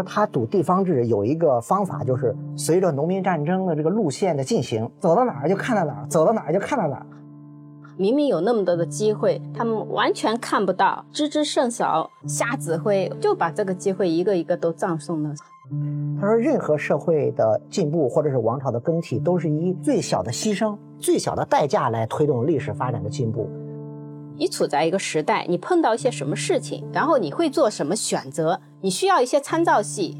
说他读地方志有一个方法，就是随着农民战争的这个路线的进行，走到哪儿就看到哪儿，走到哪儿就看到哪儿。明明有那么多的机会，他们完全看不到，知之甚少，瞎指挥，就把这个机会一个一个都葬送了。他说，任何社会的进步或者是王朝的更替，都是以最小的牺牲、最小的代价来推动历史发展的进步。你处在一个时代，你碰到一些什么事情，然后你会做什么选择，你需要一些参照系。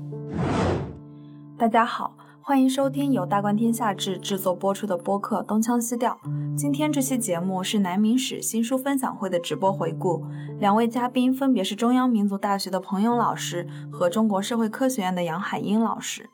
大家好。欢迎收听由大观天下制制作播出的播客《东腔西调》。今天这期节目是南明史新书分享会的直播回顾，两位嘉宾分别是中央民族大学的彭勇老师和中国社会科学院的杨海英老师。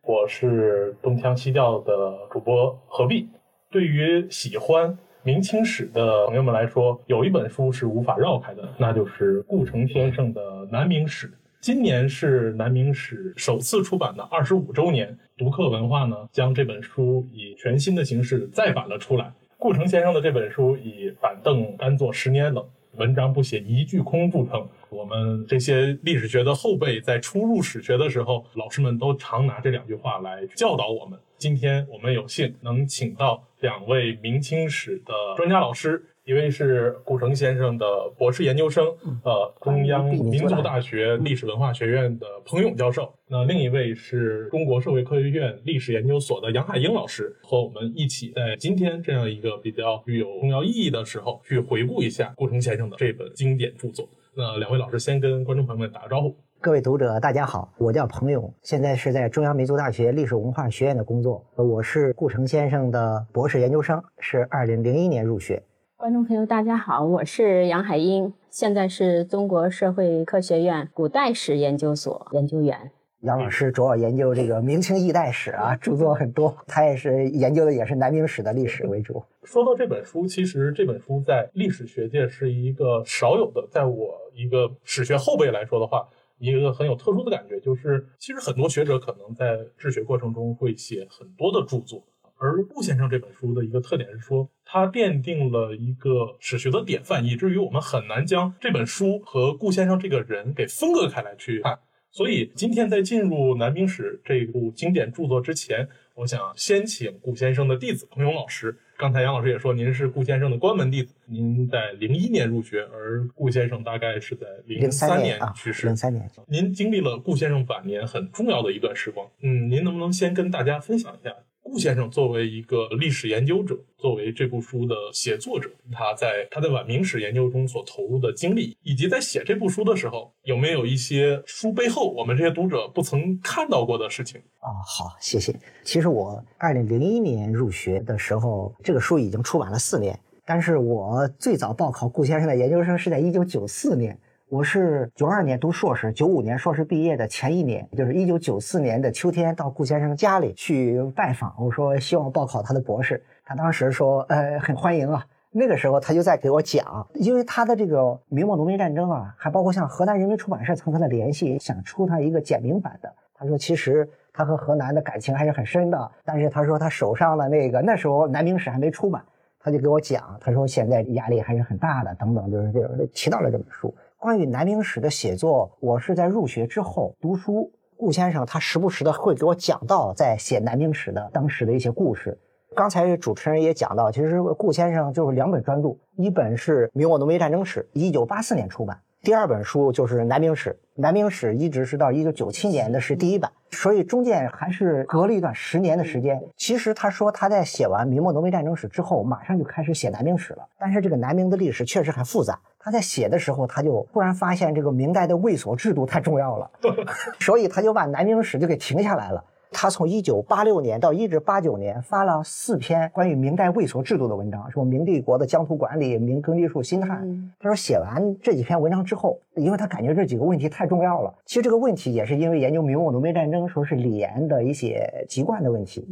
我是东腔西调的主播何必。对于喜欢明清史的朋友们来说，有一本书是无法绕开的，那就是顾城先生的《南明史》。今年是南明史首次出版的二十五周年，读客文化呢将这本书以全新的形式再版了出来。顾城先生的这本书以“板凳干坐十年冷，文章不写一句空”著称。我们这些历史学的后辈在初入史学的时候，老师们都常拿这两句话来教导我们。今天我们有幸能请到两位明清史的专家老师。一位是顾城先生的博士研究生，呃，中央民族大学历史文化学院的彭勇教授。那另一位是中国社会科学院历史研究所的杨海英老师，和我们一起在今天这样一个比较具有重要意义的时候，去回顾一下顾城先生的这本经典著作。那两位老师先跟观众朋友们打个招呼。各位读者，大家好，我叫彭勇，现在是在中央民族大学历史文化学院的工作。我是顾城先生的博士研究生，是二零零一年入学。观众朋友，大家好，我是杨海英，现在是中国社会科学院古代史研究所研究员。杨老师主要研究这个明清易代史啊，著作很多。他也是研究的也是南明史的历史为主。说到这本书，其实这本书在历史学界是一个少有的，在我一个史学后辈来说的话，一个很有特殊的感觉，就是其实很多学者可能在治学过程中会写很多的著作。而顾先生这本书的一个特点是说，他奠定了一个史学的典范，以至于我们很难将这本书和顾先生这个人给分割开来去看。所以，今天在进入南明史这部经典著作之前，我想先请顾先生的弟子彭勇老师。刚才杨老师也说，您是顾先生的关门弟子，您在零一年入学，而顾先生大概是在零三年去世。零三年，您经历了顾先生晚年很重要的一段时光。嗯，您能不能先跟大家分享一下？顾先生作为一个历史研究者，作为这部书的写作者，他在他在晚明史研究中所投入的精力，以及在写这部书的时候，有没有一些书背后我们这些读者不曾看到过的事情？啊，好，谢谢。其实我二零零一年入学的时候，这个书已经出版了四年，但是我最早报考顾先生的研究生是在一九九四年。我是九二年读硕士，九五年硕士毕业的前一年，就是一九九四年的秋天，到顾先生家里去拜访。我说希望报考他的博士，他当时说，呃，很欢迎啊。那个时候他就在给我讲，因为他的这个明末农民战争啊，还包括像河南人民出版社曾和他联系，想出他一个简明版的。他说其实他和河南的感情还是很深的，但是他说他手上的那个那时候南明史还没出版，他就给我讲，他说现在压力还是很大的，等等，就是这种提到了这本书。关于南明史的写作，我是在入学之后读书。顾先生他时不时的会给我讲到在写南明史的当时的一些故事。刚才主持人也讲到，其实顾先生就是两本专著，一本是《明末农民战争史》，一九八四年出版。第二本书就是《南明史》，《南明史》一直是到一九九七年的是第一版，所以中间还是隔了一段十年的时间。其实他说他在写完《明末农民战争史》之后，马上就开始写南明史了。但是这个南明的历史确实很复杂，他在写的时候，他就突然发现这个明代的卫所制度太重要了，所以他就把南明史就给停下来了。他从一九八六年到一直八九年发了四篇关于明代卫所制度的文章，说明帝国的疆土管理、明耕地术、新汉。他说写完这几篇文章之后，因为他感觉这几个问题太重要了。其实这个问题也是因为研究明末农民战争，时候是李岩的一些籍贯的问题。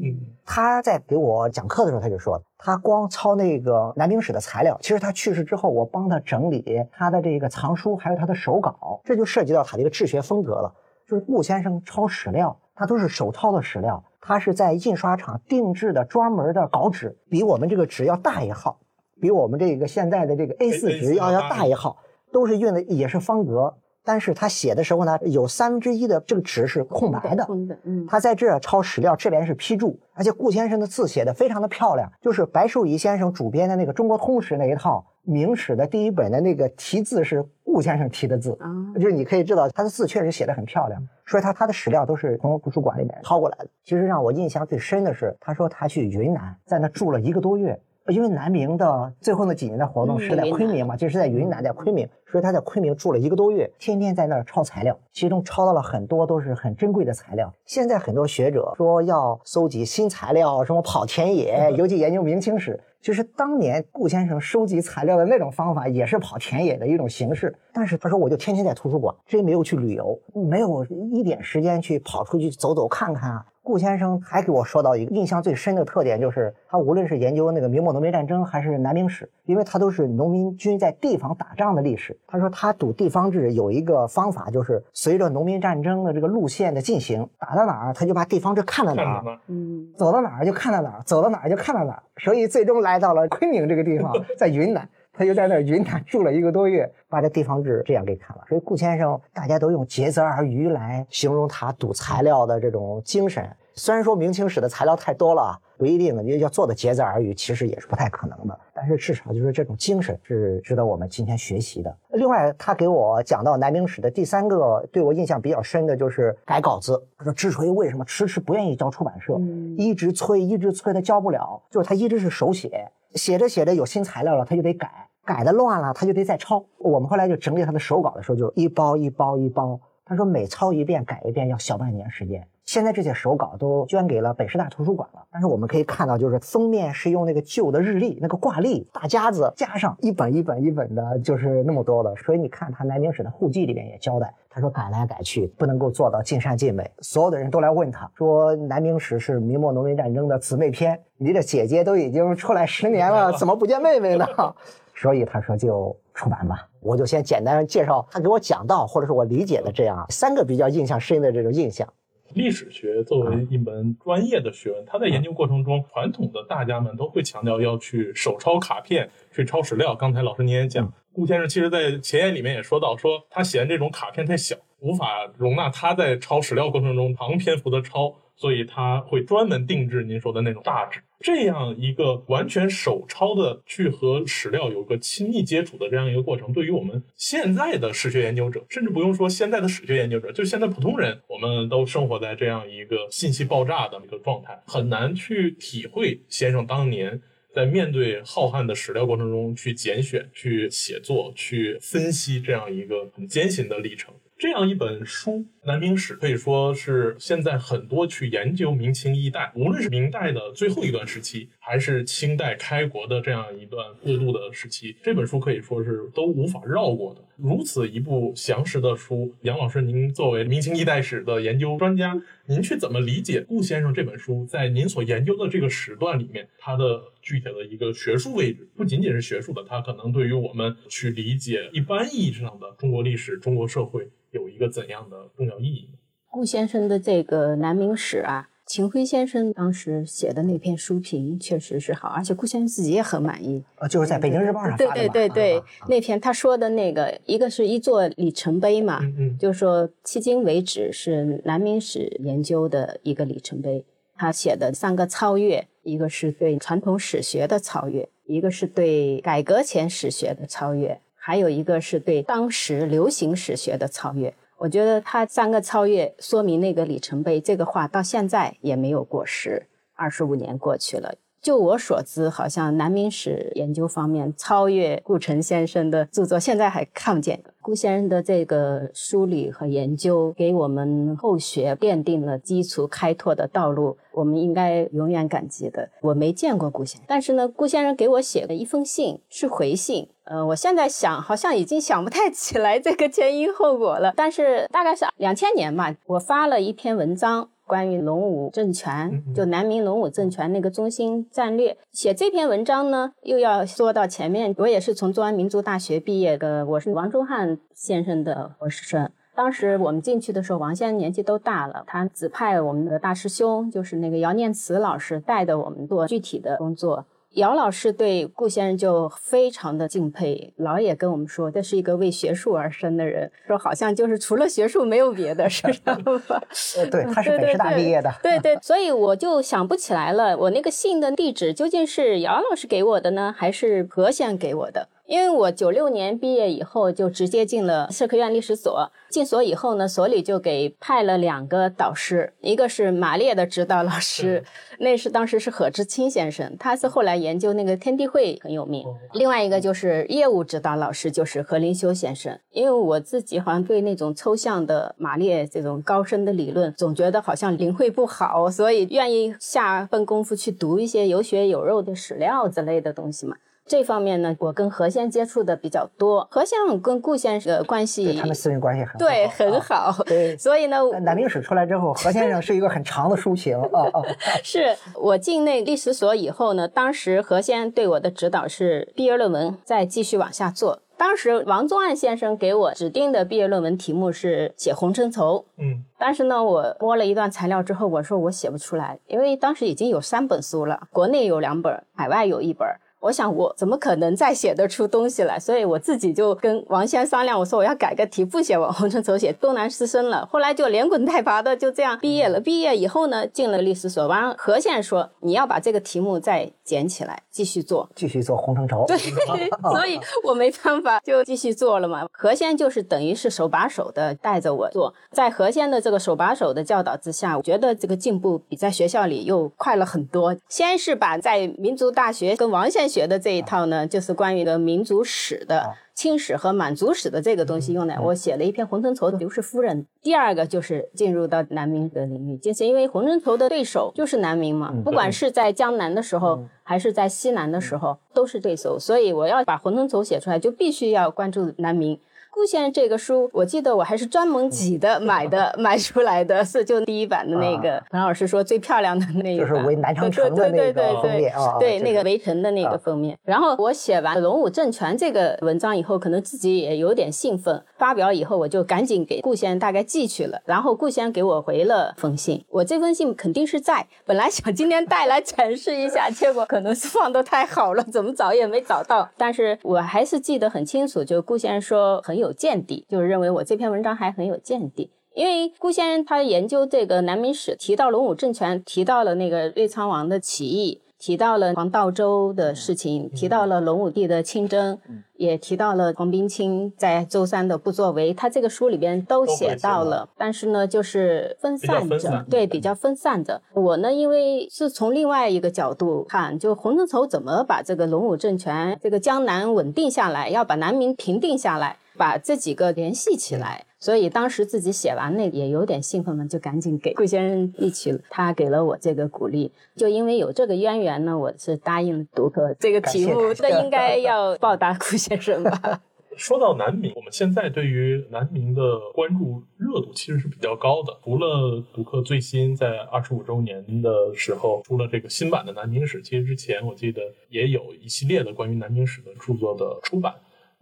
他在给我讲课的时候，他就说，他光抄那个南明史的材料，其实他去世之后，我帮他整理他的这个藏书，还有他的手稿，这就涉及到他的一个治学风格了。就是顾先生抄史料。它都是手抄的史料，它是在印刷厂定制的专门的稿纸，比我们这个纸要大一号，比我们这个现在的这个 A4 纸要要大一号，都是用的也是方格。但是他写的时候呢，有三分之一的这个纸是空白的。空的，嗯，他在这儿抄史料，这边是批注，而且顾先生的字写的非常的漂亮，就是白寿仪先生主编的那个《中国通史》那一套明史的第一本的那个题字是顾先生题的字，啊，就是你可以知道他的字确实写的很漂亮，所以他他的史料都是从图书馆里面抄过来的。其实让我印象最深的是，他说他去云南，在那住了一个多月。因为南明的最后那几年的活动是在昆明嘛，就是在云南，在昆明，所以他在昆明住了一个多月，天天在那儿抄材料，其中抄到了很多都是很珍贵的材料。现在很多学者说要搜集新材料，什么跑田野，尤其研究明清史。就是当年顾先生收集材料的那种方法也是跑田野的一种形式，但是他说我就天天在图书馆，真没有去旅游，没有一点时间去跑出去走走看看啊。顾先生还给我说到一个印象最深的特点，就是他无论是研究那个明末农民战争还是南明史，因为他都是农民军在地方打仗的历史。他说他读地方志有一个方法，就是随着农民战争的这个路线的进行，打到哪儿他就把地方志看到哪儿，嗯，走到哪儿就看到哪儿，走到哪儿就看到哪儿，所以最终来到了昆明这个地方，在云南。他就在那儿云南住了一个多月，把这地方志这样给看了。所以顾先生，大家都用竭泽而渔来形容他赌材料的这种精神。虽然说明清史的材料太多了，不一定你要做的竭泽而渔，其实也是不太可能的。但是至少就是这种精神是值得我们今天学习的。另外，他给我讲到南明史的第三个对我印象比较深的就是改稿子。他说之所以为什么迟迟不愿意交出版社，嗯一直催一直催，他交不了，就是他一直是手写，写着写着有新材料了，他就得改，改的乱了，他就得再抄。我们后来就整理他的手稿的时候，就一包一包一包。他说每抄一遍改一遍要小半年时间。现在这些手稿都捐给了北师大图书馆了，但是我们可以看到，就是封面是用那个旧的日历，那个挂历大夹子加上一本一本一本的，就是那么多的。所以你看他南明史的户记里面也交代，他说改来改去不能够做到尽善尽美。所有的人都来问他说，南明史是明末农民战争的姊妹篇，你这姐姐都已经出来十年了，怎么不见妹妹呢？所以他说就出版吧。我就先简单介绍他给我讲到，或者是我理解的这样三个比较印象深的这种印象。历史学作为一门专业的学问，它在研究过程中，传统的大家们都会强调要去手抄卡片，去抄史料。刚才老师您也讲，顾先生其实在前言里面也说到，说他嫌这种卡片太小，无法容纳他在抄史料过程中长篇幅的抄，所以他会专门定制您说的那种大纸。这样一个完全手抄的去和史料有个亲密接触的这样一个过程，对于我们现在的史学研究者，甚至不用说现在的史学研究者，就现在普通人，我们都生活在这样一个信息爆炸的一个状态，很难去体会先生当年在面对浩瀚的史料过程中去拣选、去写作、去分析这样一个很艰辛的历程。这样一本书《南明史》可以说是现在很多去研究明清一代，无论是明代的最后一段时期，还是清代开国的这样一段过渡的时期，这本书可以说是都无法绕过的。如此一部详实的书，杨老师，您作为明清一代史的研究专家，您去怎么理解顾先生这本书在您所研究的这个时段里面，它的具体的一个学术位置？不仅仅是学术的，它可能对于我们去理解一般意义上的中国历史、中国社会有一个怎样的重要意义呢？顾先生的这个南明史啊，秦晖先生当时写的那篇书评确实是好，而且顾先生自己也很满意。呃，就是在北京日报上对发的嘛对对对，那篇他说的那个，一个是一座里程碑嘛，嗯嗯，就是说迄今为止是南明史研究的一个里程碑。他写的三个超越，一个是对传统史学的超越，一个是对改革前史学的超越，还有一个是对当时流行史学的超越。我觉得他三个超越说明那个里程碑这个话到现在也没有过时，二十五年过去了。就我所知，好像南明史研究方面超越顾城先生的著作，现在还看不见。顾先生的这个梳理和研究，给我们后学奠定了基础开拓的道路，我们应该永远感激的。我没见过顾先生，但是呢，顾先生给我写的一封信是回信。呃，我现在想，好像已经想不太起来这个前因后果了。但是大概是两千年吧，我发了一篇文章。关于龙武政权，就南明龙武政权那个中心战略，写这篇文章呢，又要说到前面，我也是从中央民族大学毕业的，我是王忠汉先生的博士生。当时我们进去的时候，王先生年纪都大了，他指派我们的大师兄，就是那个姚念慈老师带着我们做具体的工作。姚老师对顾先生就非常的敬佩，老也跟我们说，这是一个为学术而生的人，说好像就是除了学术没有别的，是这样吧？呃，对，他是北师大毕业的。对对，所以我就想不起来了，我那个信的地址究竟是姚老师给我的呢，还是何先生给我的？因为我九六年毕业以后就直接进了社科院历史所，进所以后呢，所里就给派了两个导师，一个是马列的指导老师，那是当时是何志清先生，他是后来研究那个天地会很有名。另外一个就是业务指导老师，就是何林修先生。因为我自己好像对那种抽象的马列这种高深的理论，总觉得好像领会不好，所以愿意下份功夫去读一些有血有肉的史料之类的东西嘛。这方面呢，我跟何先接触的比较多。何先生跟顾先生的关系，他们私人关系很好，对，很好。对，所以呢，南明史出来之后，何先生是一个很长的抒情啊啊。是我进那历史所以后呢，当时何先对我的指导是毕业论文再继续往下做。当时王宗岸先生给我指定的毕业论文题目是写红尘愁，嗯，但是呢，我摸了一段材料之后，我说我写不出来，因为当时已经有三本书了，国内有两本，海外有一本。我想我怎么可能再写得出东西来？所以我自己就跟王先商量，我说我要改个题，不写往红尘走写东南师生了。后来就连滚带爬的就这样毕业了。毕业以后呢，进了历史所。完何先生说你要把这个题目再捡起来继续做，继续做红尘筹。对，所以我没办法就继续做了嘛。何先就是等于是手把手的带着我做，在何先的这个手把手的教导之下，我觉得这个进步比在学校里又快了很多。先是把在民族大学跟王先学的这一套呢，就是关于的民族史的清史和满族史的这个东西用来，我写了一篇《红尘愁》的刘氏夫人。第二个就是进入到南明的领域，就是因为红尘愁的对手就是南明嘛，不管是在江南的时候还是在西南的时候都是对手，所以我要把红尘愁写出来，就必须要关注南明。顾先生这个书，我记得我还是专门挤的 买的，买出来的是就第一版的那个，彭老师说最漂亮的那个，就是围南昌城的那个封面啊，对那个围城的那个封面。然后我写完《龙武政权》这个文章以后，可能自己也有点兴奋，发表以后我就赶紧给顾先生大概寄去了。然后顾先生给我回了封信，我这封信肯定是在，本来想今天带来展示一下，结果可能是放的太好了，怎么找也没找到。但是我还是记得很清楚，就顾先生说很。有见地，就是认为我这篇文章还很有见地。因为顾先生他研究这个南明史，提到龙武政权，提到了那个瑞昌王的起义，提到了黄道周的事情，提到了龙武帝的亲征，也提到了黄宾清在舟山的不作为。他这个书里边都写到了，但是呢，就是分散着，对，比较分散着。我呢，因为是从另外一个角度看，就洪承畴怎么把这个龙武政权，这个江南稳定下来，要把南明平定下来。把这几个联系起来，所以当时自己写完那也有点兴奋嘛，就赶紧给顾先生一起。他给了我这个鼓励，就因为有这个渊源呢，我是答应读客这个题目，那应该要报答顾先生吧。说到南明，我们现在对于南明的关注热度其实是比较高的。除了读客最新在二十五周年的时候出了这个新版的南明史，其实之前我记得也有一系列的关于南明史的著作的出版。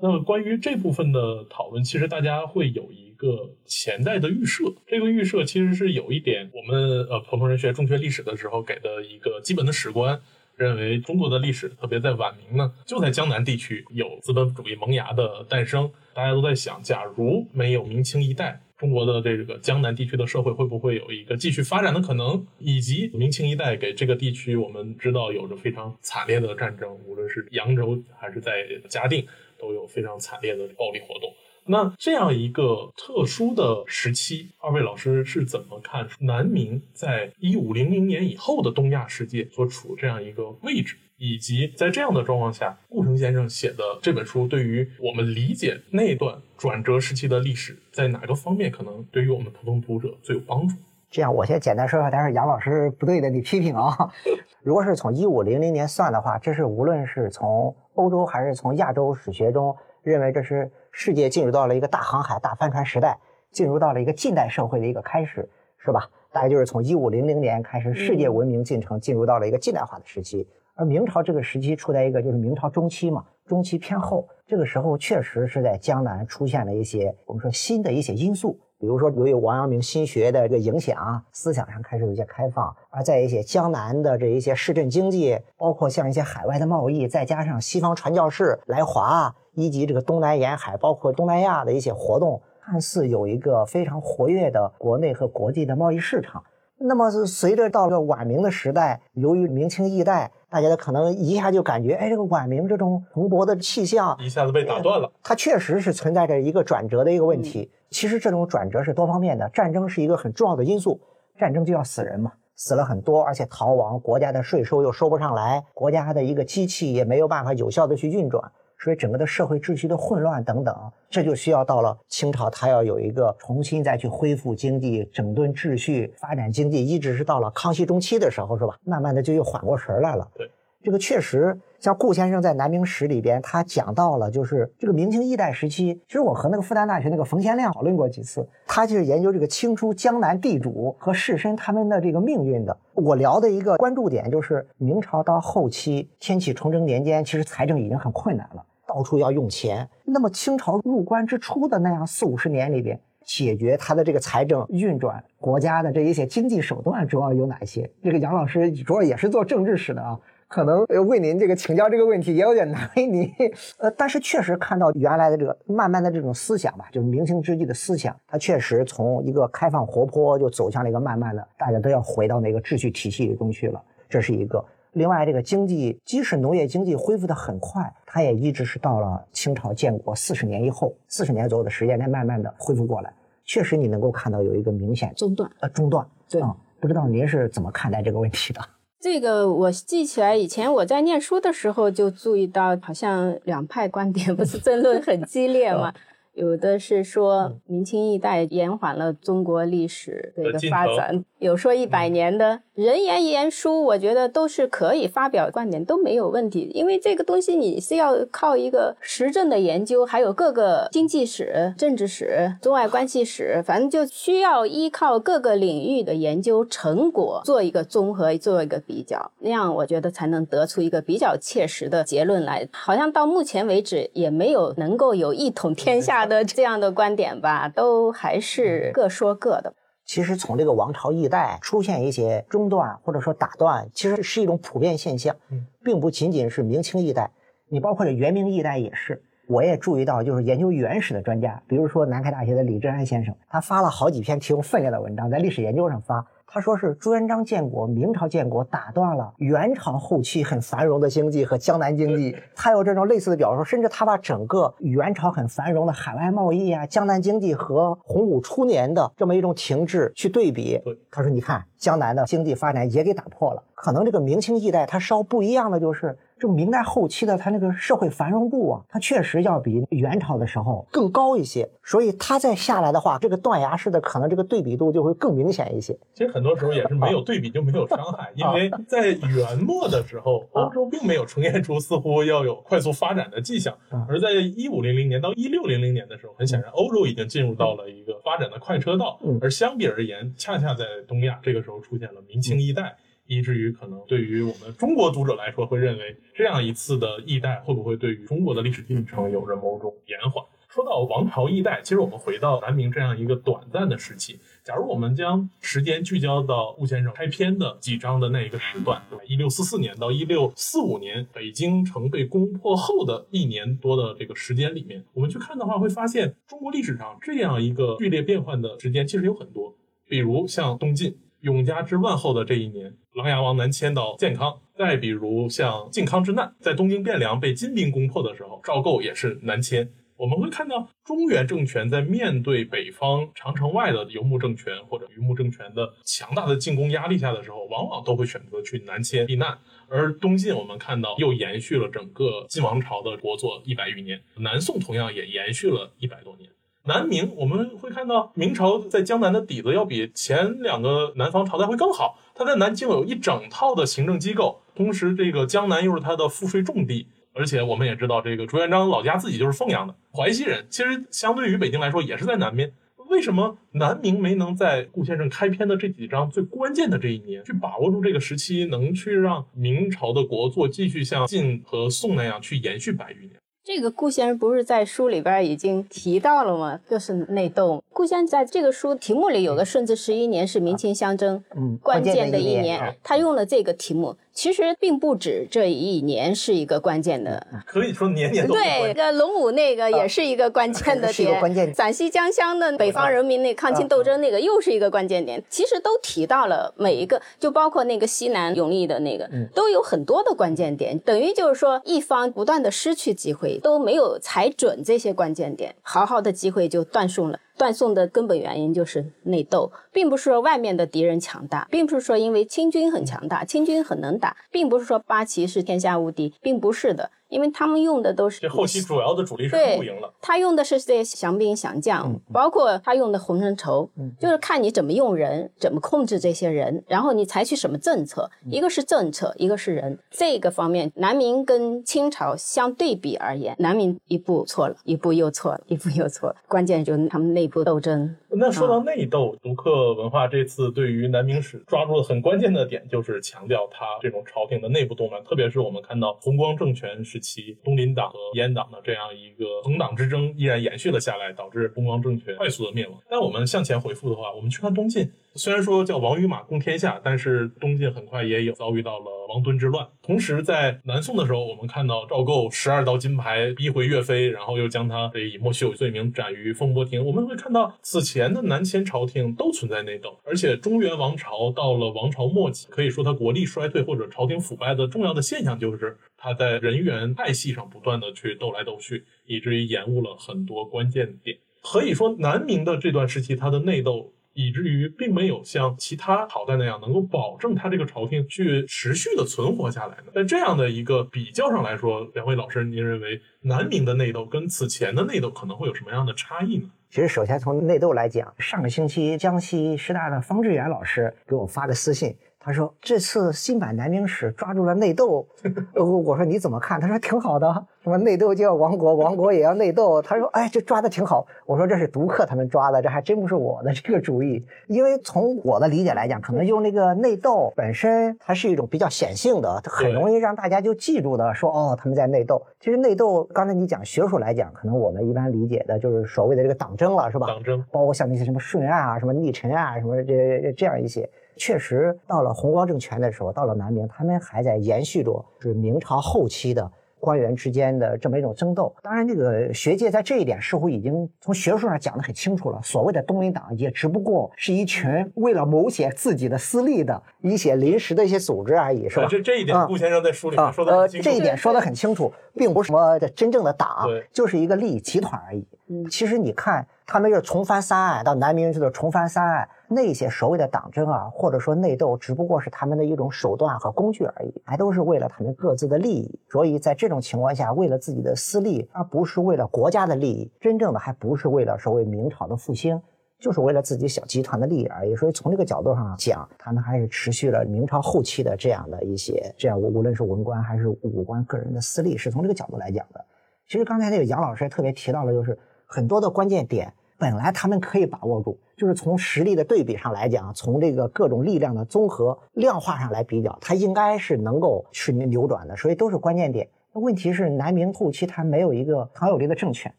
那么关于这部分的讨论，其实大家会有一个潜在的预设。这个预设其实是有一点，我们呃普通人学中学历史的时候给的一个基本的史观，认为中国的历史，特别在晚明呢，就在江南地区有资本主义萌芽的诞生。大家都在想，假如没有明清一代，中国的这个江南地区的社会会不会有一个继续发展的可能？以及明清一代给这个地区，我们知道有着非常惨烈的战争，无论是扬州还是在嘉定。都有非常惨烈的暴力活动。那这样一个特殊的时期，二位老师是怎么看南明在一五零零年以后的东亚世界所处这样一个位置，以及在这样的状况下，顾城先生写的这本书对于我们理解那段转折时期的历史，在哪个方面可能对于我们普通读者最有帮助？这样，我先简单说说，但是杨老师不对的，你批评啊。如果是从一五零零年算的话，这是无论是从欧洲还是从亚洲史学中认为这是世界进入到了一个大航海、大帆船时代，进入到了一个近代社会的一个开始，是吧？大概就是从一五零零年开始，世界文明进程进入到了一个近代化的时期。而明朝这个时期处在一个就是明朝中期嘛，中期偏后，这个时候确实是在江南出现了一些我们说新的一些因素。比如说，由于王阳明心学的这个影响，思想上开始有一些开放；而在一些江南的这一些市镇经济，包括像一些海外的贸易，再加上西方传教士来华，以及这个东南沿海，包括东南亚的一些活动，看似有一个非常活跃的国内和国际的贸易市场。那么是随着到了晚明的时代，由于明清易代，大家可能一下就感觉，哎，这个晚明这种蓬勃的气象一下子被打断了。它确实是存在着一个转折的一个问题。其实这种转折是多方面的，战争是一个很重要的因素，战争就要死人嘛，死了很多，而且逃亡，国家的税收又收不上来，国家的一个机器也没有办法有效的去运转。所以整个的社会秩序的混乱等等，这就需要到了清朝，它要有一个重新再去恢复经济、整顿秩序、发展经济，一直是到了康熙中期的时候，是吧？慢慢的就又缓过神来了。对，这个确实，像顾先生在《南明史》里边，他讲到了，就是这个明清易代时期。其实我和那个复旦大学那个冯先亮讨论过几次，他就是研究这个清初江南地主和士绅他们的这个命运的。我聊的一个关注点就是明朝到后期天启崇祯年间，其实财政已经很困难了。到处要用钱，那么清朝入关之初的那样四五十年里边，解决他的这个财政运转、国家的这一些经济手段主要有哪些？这个杨老师主要也是做政治史的啊，可能为您这个请教这个问题也有点难为您。呃，但是确实看到原来的这个慢慢的这种思想吧，就是明清之际的思想，它确实从一个开放活泼，就走向了一个慢慢的大家都要回到那个秩序体系中去了，这是一个。另外，这个经济即使农业经济恢复的很快，它也一直是到了清朝建国四十年以后，四十年左右的时间才慢慢的恢复过来。确实，你能够看到有一个明显中断，呃，中断。对，不知道您是怎么看待这个问题的？这个我记起来，以前我在念书的时候就注意到，好像两派观点不是争论很激烈吗？有的是说明清一代延缓了中国历史的一个发展，有说一百年的人言言书，我觉得都是可以发表观点，都没有问题。因为这个东西你是要靠一个实证的研究，还有各个经济史、政治史、中外关系史，反正就需要依靠各个领域的研究成果做一个综合，做一个比较，那样我觉得才能得出一个比较切实的结论来。好像到目前为止也没有能够有一统天下。的这样的观点吧，都还是各说各的。其实从这个王朝易代出现一些中断或者说打断，其实是一种普遍现象，并不仅仅是明清一代，你包括这元明一代也是。我也注意到，就是研究原始的专家，比如说南开大学的李志安先生，他发了好几篇提供分量的文章，在历史研究上发。他说是朱元璋建国，明朝建国打断了元朝后期很繁荣的经济和江南经济。他有这种类似的表述，甚至他把整个元朝很繁荣的海外贸易啊、江南经济和洪武初年的这么一种停滞去对比。他说：“你看江南的经济发展也给打破了。可能这个明清易代它稍不一样的就是。”这个明代后期的它那个社会繁荣度啊，它确实要比元朝的时候更高一些，所以它再下来的话，这个断崖式的可能这个对比度就会更明显一些。其实很多时候也是没有对比就没有伤害，因为在元末的时候，欧洲并没有呈现出似乎要有快速发展的迹象，而在一五零零年到一六零零年的时候，很显然欧洲已经进入到了一个发展的快车道，而相比而言，恰恰在东亚这个时候出现了明清一代。以至于可能对于我们中国读者来说，会认为这样一次的易代会不会对于中国的历史进程有着某种延缓？说到王朝易代，其实我们回到南明这样一个短暂的时期，假如我们将时间聚焦到顾先生开篇的几章的那一个时段，一六四四年到一六四五年，北京城被攻破后的一年多的这个时间里面，我们去看的话，会发现中国历史上这样一个剧烈变换的时间其实有很多，比如像东晋。永嘉之乱后的这一年，琅琊王南迁到建康；再比如像靖康之难，在东京汴梁被金兵攻破的时候，赵构也是南迁。我们会看到中原政权在面对北方长城外的游牧政权或者渔牧政权的强大的进攻压力下的时候，往往都会选择去南迁避难。而东晋，我们看到又延续了整个晋王朝的国祚一百余年，南宋同样也延续了一百多年。南明我们会看到，明朝在江南的底子要比前两个南方朝代会更好。它在南京有一整套的行政机构，同时这个江南又是它的赋税重地，而且我们也知道，这个朱元璋老家自己就是凤阳的淮西人，其实相对于北京来说也是在南边。为什么南明没能在顾先生开篇的这几章最关键的这一年去把握住这个时期，能去让明朝的国祚继续像晋和宋那样去延续百余年？这个顾先生不是在书里边已经提到了吗？就是内斗。顾先生在这个书题目里有个“顺治十一年是明清相争关键的一年”，他用了这个题目。其实并不止这一年是一个关键的，可以说年年都对。个龙武那个也是一个关键的 点，陕西江乡的北方人民那抗清斗争那个又是一个关键点。其实都提到了每一个，就包括那个西南永历的那个，都有很多的关键点。等于就是说，一方不断的失去机会，都没有踩准这些关键点，好好的机会就断送了。断送的根本原因就是内斗，并不是说外面的敌人强大，并不是说因为清军很强大，清军很能打，并不是说八旗是天下无敌，并不是的。因为他们用的都是这后期主要的主力是步营了，他用的是这些降兵降将，包括他用的红绳筹，就是看你怎么用人，怎么控制这些人，然后你采取什么政策，一个是政策，一个是人，这个方面南明跟清朝相对比而言，南明一步错了，一步又错了，一步又错了，关键就是他们内部斗争。那说到内斗，独克文化这次对于南明史抓住了很关键的点，就是强调他这种朝廷的内部动乱，特别是我们看到弘光政权其东林党和阉党的这样一个横党之争依然延续了下来，导致东光政权快速的灭亡。但我们向前回复的话，我们去看东晋，虽然说叫王与马共天下，但是东晋很快也有遭遇到了王敦之乱。同时在南宋的时候，我们看到赵构十二道金牌逼回岳飞，然后又将他以莫须有罪名斩于风波亭。我们会看到此前的南迁朝廷都存在内斗，而且中原王朝到了王朝末期，可以说它国力衰退或者朝廷腐败的重要的现象就是。他在人员派系上不断的去斗来斗去，以至于延误了很多关键点。可以说，南明的这段时期，他的内斗以至于并没有像其他朝代那样能够保证他这个朝廷去持续的存活下来的。在这样的一个比较上来说，两位老师，您认为南明的内斗跟此前的内斗可能会有什么样的差异呢？其实，首先从内斗来讲，上个星期江西师大的方志远老师给我发的私信。他说：“这次新版南明史抓住了内斗，我我说你怎么看？他说挺好的，什么内斗就要亡国，亡国也要内斗。他说，哎，这抓的挺好。我说这是独客他们抓的，这还真不是我的这个主意。因为从我的理解来讲，可能用那个内斗本身，它是一种比较显性的，很容易让大家就记住的，说哦他们在内斗。其实内斗，刚才你讲学术来讲，可能我们一般理解的就是所谓的这个党争了，是吧？党争，包括像那些什么顺案啊，什么逆臣啊，什么这这样一些。”确实，到了弘光政权的时候，到了南明，他们还在延续着是明朝后期的官员之间的这么一种争斗。当然，这个学界在这一点似乎已经从学术上讲得很清楚了。所谓的东林党，也只不过是一群为了谋写自己的私利的一些临时的一些组织而已，是吧？这这一点，顾先生在书里面说的很清楚。这一点说得很清楚，并不是什么真正的党，就是一个利益集团而已。嗯，其实你看，他们是重翻三案，到南明就是重翻三案。那些所谓的党争啊，或者说内斗，只不过是他们的一种手段和工具而已，还都是为了他们各自的利益。所以在这种情况下，为了自己的私利，而不是为了国家的利益，真正的还不是为了所谓明朝的复兴，就是为了自己小集团的利益而已。所以从这个角度上讲，他们还是持续了明朝后期的这样的一些，这样无论是文官还是武官个人的私利，是从这个角度来讲的。其实刚才那个杨老师也特别提到了，就是很多的关键点。本来他们可以把握住，就是从实力的对比上来讲，从这个各种力量的综合量化上来比较，它应该是能够去扭转的，所以都是关键点。那问题是南明后期它没有一个强有力的政权，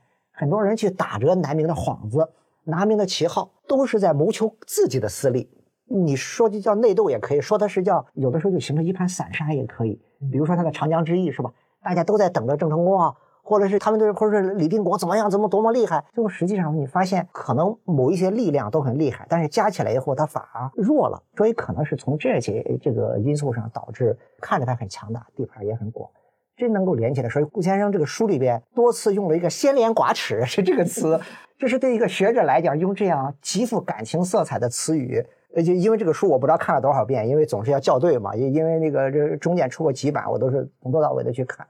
很多人去打着南明的幌子、南明的旗号，都是在谋求自己的私利。你说就叫内斗也可以说它是叫有的时候就形成一盘散沙也可以。比如说他的长江之役是吧？大家都在等着郑成功啊。或者是他们对，或者是李定国怎么样，怎么多么厉害？最后实际上你发现，可能某一些力量都很厉害，但是加起来以后，它反而弱了。所以可能是从这些这个因素上导致，看着它很强大，地盘也很广，真能够连起来。所以顾先生这个书里边多次用了一个“先廉寡耻”是这个词，这是对一个学者来讲，用这样极富感情色彩的词语。呃，就因为这个书我不知道看了多少遍，因为总是要校对嘛。因因为那个这中间出过几版，我都是从头到尾的去看。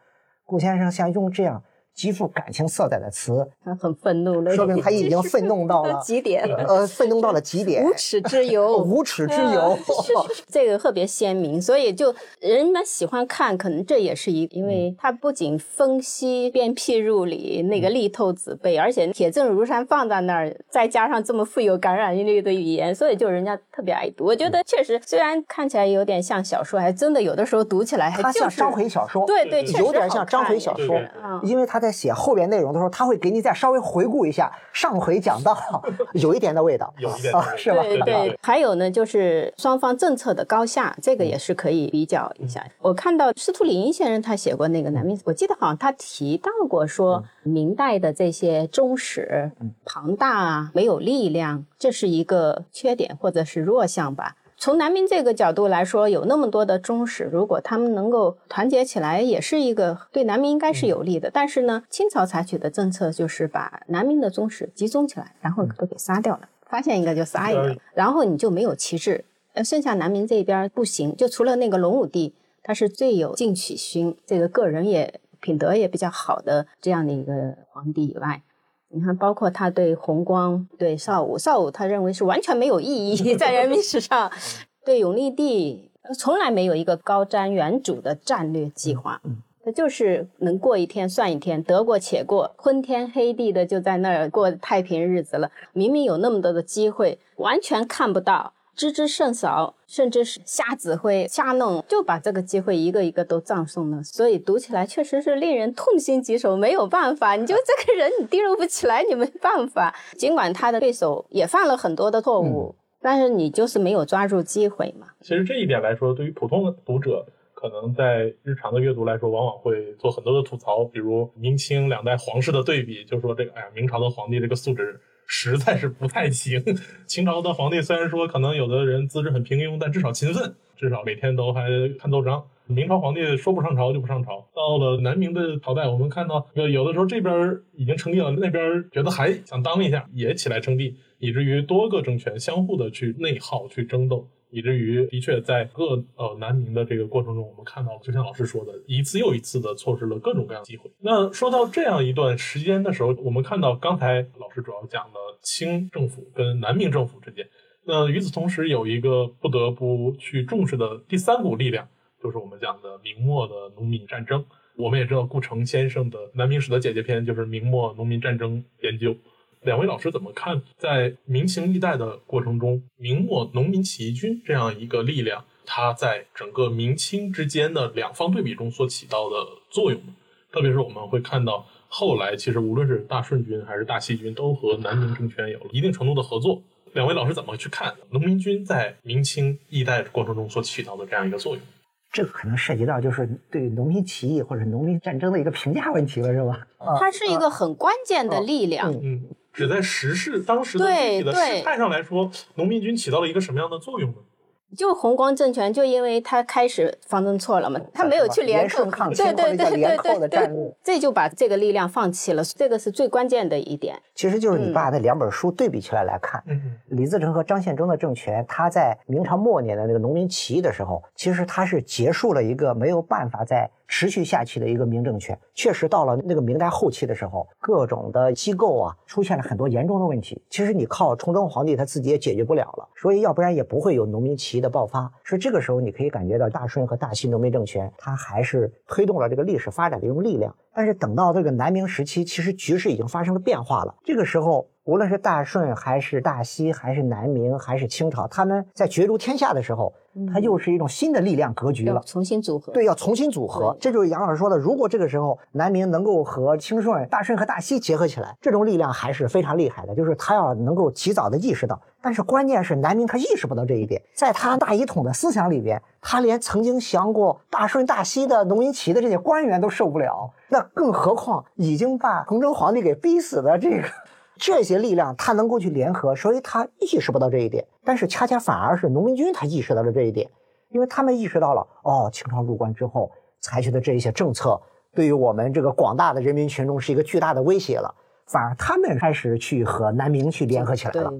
顾先生像用这样。极富感情色彩的词，他很愤怒了，说明他已经愤怒到了极点，呃，愤怒到了极点，无耻之尤，无耻之尤，这个特别鲜明，所以就人们喜欢看，可能这也是一，因为他不仅分析鞭辟入里，那个力透纸背，而且铁证如山放在那儿，再加上这么富有感染力的语言，所以就人家特别爱读。我觉得确实，虽然看起来有点像小说，还真的有的时候读起来还像章回小说，对对，有点像章回小说，因为他。在写后边内容的时候，他会给你再稍微回顾一下上回讲到，有一点的味道，有一点啊，是吧？对对，还有呢，就是双方政策的高下，这个也是可以比较一下。我看到司徒李英先生他写过那个南明，我记得好像他提到过说，明代的这些宗室庞大啊，没有力量，这是一个缺点或者是弱项吧。从南明这个角度来说，有那么多的宗室，如果他们能够团结起来，也是一个对南明应该是有利的。但是呢，清朝采取的政策就是把南明的宗室集中起来，然后都给杀掉了，发现一个就杀一个，然后你就没有旗帜。呃，剩下南明这边不行，就除了那个隆武帝，他是最有进取心，这个个人也品德也比较好的这样的一个皇帝以外。你看，包括他对红光、对邵武，邵武他认为是完全没有意义，在人民史上，对永历帝从来没有一个高瞻远瞩的战略计划，他就是能过一天算一天，得过且过，昏天黑地的就在那儿过太平日子了。明明有那么多的机会，完全看不到。知之甚少，甚至是瞎指挥、瞎弄，就把这个机会一个一个都葬送了。所以读起来确实是令人痛心疾首。没有办法，你就这个人你提拔不起来，你没办法。尽管他的对手也犯了很多的错误，但是你就是没有抓住机会嘛。其实这一点来说，对于普通的读者，可能在日常的阅读来说，往往会做很多的吐槽，比如明清两代皇室的对比，就说这个，哎呀，明朝的皇帝这个素质。实在是不太行。清朝的皇帝虽然说可能有的人资质很平庸，但至少勤奋，至少每天都还看奏章。明朝皇帝说不上朝就不上朝。到了南明的朝代，我们看到有有的时候这边已经称帝了，那边觉得还想当一下，也起来称帝，以至于多个政权相互的去内耗、去争斗。以至于的确在各呃南明的这个过程中，我们看到了，就像老师说的，一次又一次的错失了各种各样的机会。那说到这样一段时间的时候，我们看到刚才老师主要讲的清政府跟南明政府之间，那与此同时有一个不得不去重视的第三股力量，就是我们讲的明末的农民战争。我们也知道顾城先生的南明史的姐姐篇就是明末农民战争研究。两位老师怎么看，在明清易代的过程中，明末农民起义军这样一个力量，它在整个明清之间的两方对比中所起到的作用？特别是我们会看到，后来其实无论是大顺军还是大西军，都和南明政权有了一定程度的合作。两位老师怎么去看农民军在明清易代过程中所起到的这样一个作用？这个可能涉及到就是对农民起义或者农民战争的一个评价问题了，是吧？它是一个很关键的力量。嗯。只在时事当时的具体的事态上来说，农民军起到了一个什么样的作用呢？就弘光政权，就因为他开始方针错了嘛，他没有去联抗，对对对对对对，这就把这个力量放弃了，这个是最关键的一点。其实就是你把那两本书对比起来来看，李自成和张献忠的政权，他在明朝末年的那个农民起义的时候，其实他是结束了一个没有办法在。持续下去的一个明政权，确实到了那个明代后期的时候，各种的机构啊出现了很多严重的问题。其实你靠崇祯皇帝他自己也解决不了了，所以要不然也不会有农民起义的爆发。所以这个时候你可以感觉到大顺和大西农民政权，它还是推动了这个历史发展的一种力量。但是等到这个南明时期，其实局势已经发生了变化了。这个时候。无论是大顺还是大西，还是南明，还是清朝，他们在角逐天下的时候，它又是一种新的力量格局了，重新组合。对，要重新组合。这就是杨老师说的，如果这个时候南明能够和清顺、大顺和大西结合起来，这种力量还是非常厉害的。就是他要能够及早的意识到，但是关键是南明他意识不到这一点，在他大一统的思想里边，他连曾经降过大顺、大西的农民起义的这些官员都受不了，那更何况已经把崇祯皇帝给逼死的这个。这些力量他能够去联合，所以他意识不到这一点，但是恰恰反而是农民军他意识到了这一点，因为他们意识到了哦，清朝入关之后采取的这一些政策对于我们这个广大的人民群众是一个巨大的威胁了，反而他们开始去和南明去联合起来了。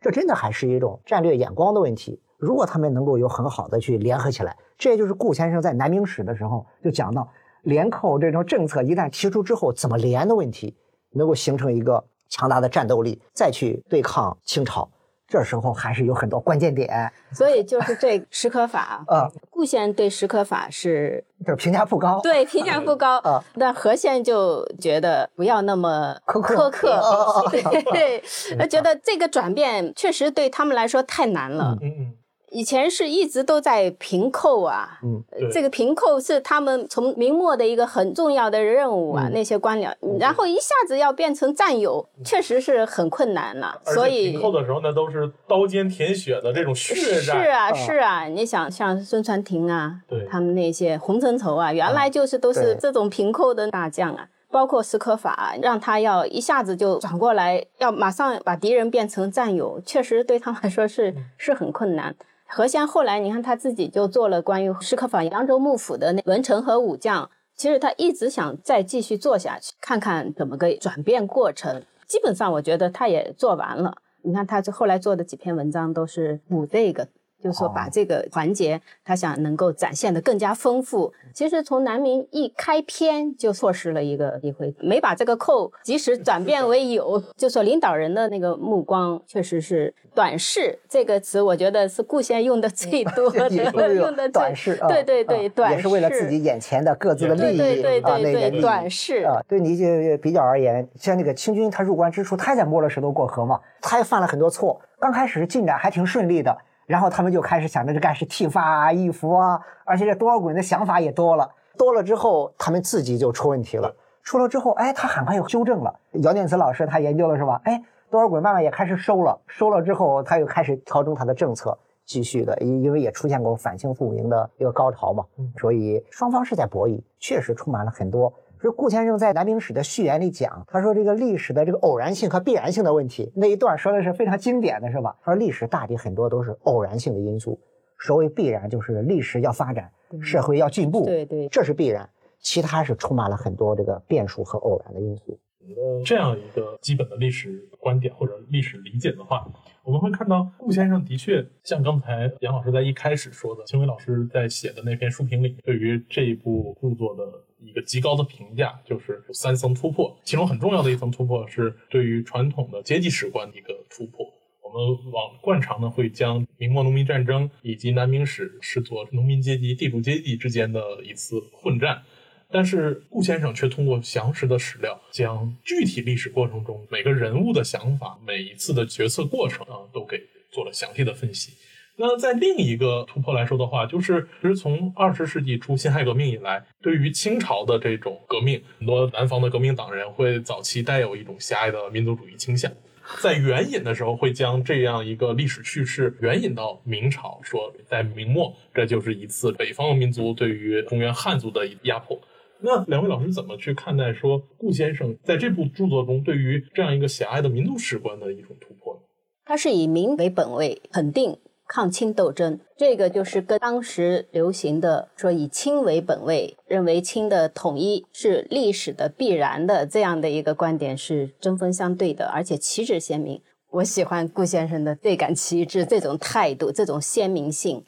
这真的还是一种战略眼光的问题。如果他们能够有很好的去联合起来，这也就是顾先生在南明史的时候就讲到联寇这种政策一旦提出之后怎么联的问题，能够形成一个。强大的战斗力，再去对抗清朝，这时候还是有很多关键点。所以就是对史可法，呃，顾先对史可法是就是评价不高，对评价不高。呃，但何先就觉得不要那么苛刻，苛刻，对，他觉得这个转变确实对他们来说太难了。嗯嗯。以前是一直都在平寇啊，嗯，这个平寇是他们从明末的一个很重要的任务啊，嗯那些官僚，然后一下子要变成战友，确实是很困难了，而所以平寇的时候那，都是刀尖舔血的这种血是战。是，啊是啊，你想像孙传庭啊对，他们那些洪承畴啊，原来就是都是这种平寇的大将啊。包括史可法，让他要一下子就转过来，要马上把敌人变成战友，确实对他们来说是是很困难。何先后来，你看他自己就做了关于史可法扬州幕府的那文臣和武将，其实他一直想再继续做下去，看看怎么个转变过程。基本上我觉得他也做完了。你看他这后来做的几篇文章都是补这个，就是说把哦这个环节，他想能够展现的更加丰富。其实从南明一开篇就错失了一个机会，没把这个扣及时 转变为有，就说领导人的那个目光确实是短视这个词，我觉得是顾先用的最多的，用的最短视，啊对对对，啊短视也是为了自己眼前的各自的利益对对对啊，那对对，个短视啊，对你就比较而言，像那个清军，他入关之初，他也在摸着石头过河嘛，他也犯了很多错。刚开始进展还挺顺利的，然后他们就开始想着这干是剃发啊、易服啊，而且这多尔衮的想法也多了，多了之后，他们自己就出问题了。出了之后，哎，他很快又纠正了。姚念慈老师他研究了是吧？哎，多尔衮慢慢也开始收了，收了之后，他又开始调整他的政策，继续的，因因为也出现过反清复明的一个高潮嘛，所以双方是在博弈，确实充满了很多。所以顾先生在《南明史》的序言里讲，他说这个历史的这个偶然性和必然性的问题，那一段说的是非常经典的，是吧？他说历史大抵很多都是偶然性的因素，所谓必然就是历史要发展，社会要进步，对对这是必然，其他是充满了很多这个变数和偶然的因素。这样一个基本的历史观点或者历史理解的话，我们会看到顾先生的确像刚才杨老师在一开始说的，秦伟老师在写的那篇书评里，对于这一部著作的一个极高的评价，就是三层突破，其中很重要的一层突破是对于传统的阶级史观的一个突破。我们往惯常呢会将明末农民战争以及南明史视作农民阶级、地主阶级之间的一次混战。但是顾先生却通过详实的史料，将具体历史过程中每个人物的想法、每一次的决策过程啊，都给做了详细的分析。那在另一个突破来说的话，就是其实从二十世纪初辛亥革命以来，对于清朝的这种革命，很多南方的革命党人会早期带有一种狭隘的民族主义倾向。在援引的时候，会将这样一个历史叙事援引到明朝，说在明末，这就是一次北方民族对于中原汉族的压迫。那两位老师怎么去看待说顾先生在这部著作中对于这样一个狭隘的民族史观的一种突破呢？他是以民为本位，肯定抗清斗争，这个就是跟当时流行的说以清为本位，认为清的统一是历史的必然的这样的一个观点是针锋相对的，而且旗帜鲜明。我喜欢顾先生的对感旗帜这种态度，这种鲜明性。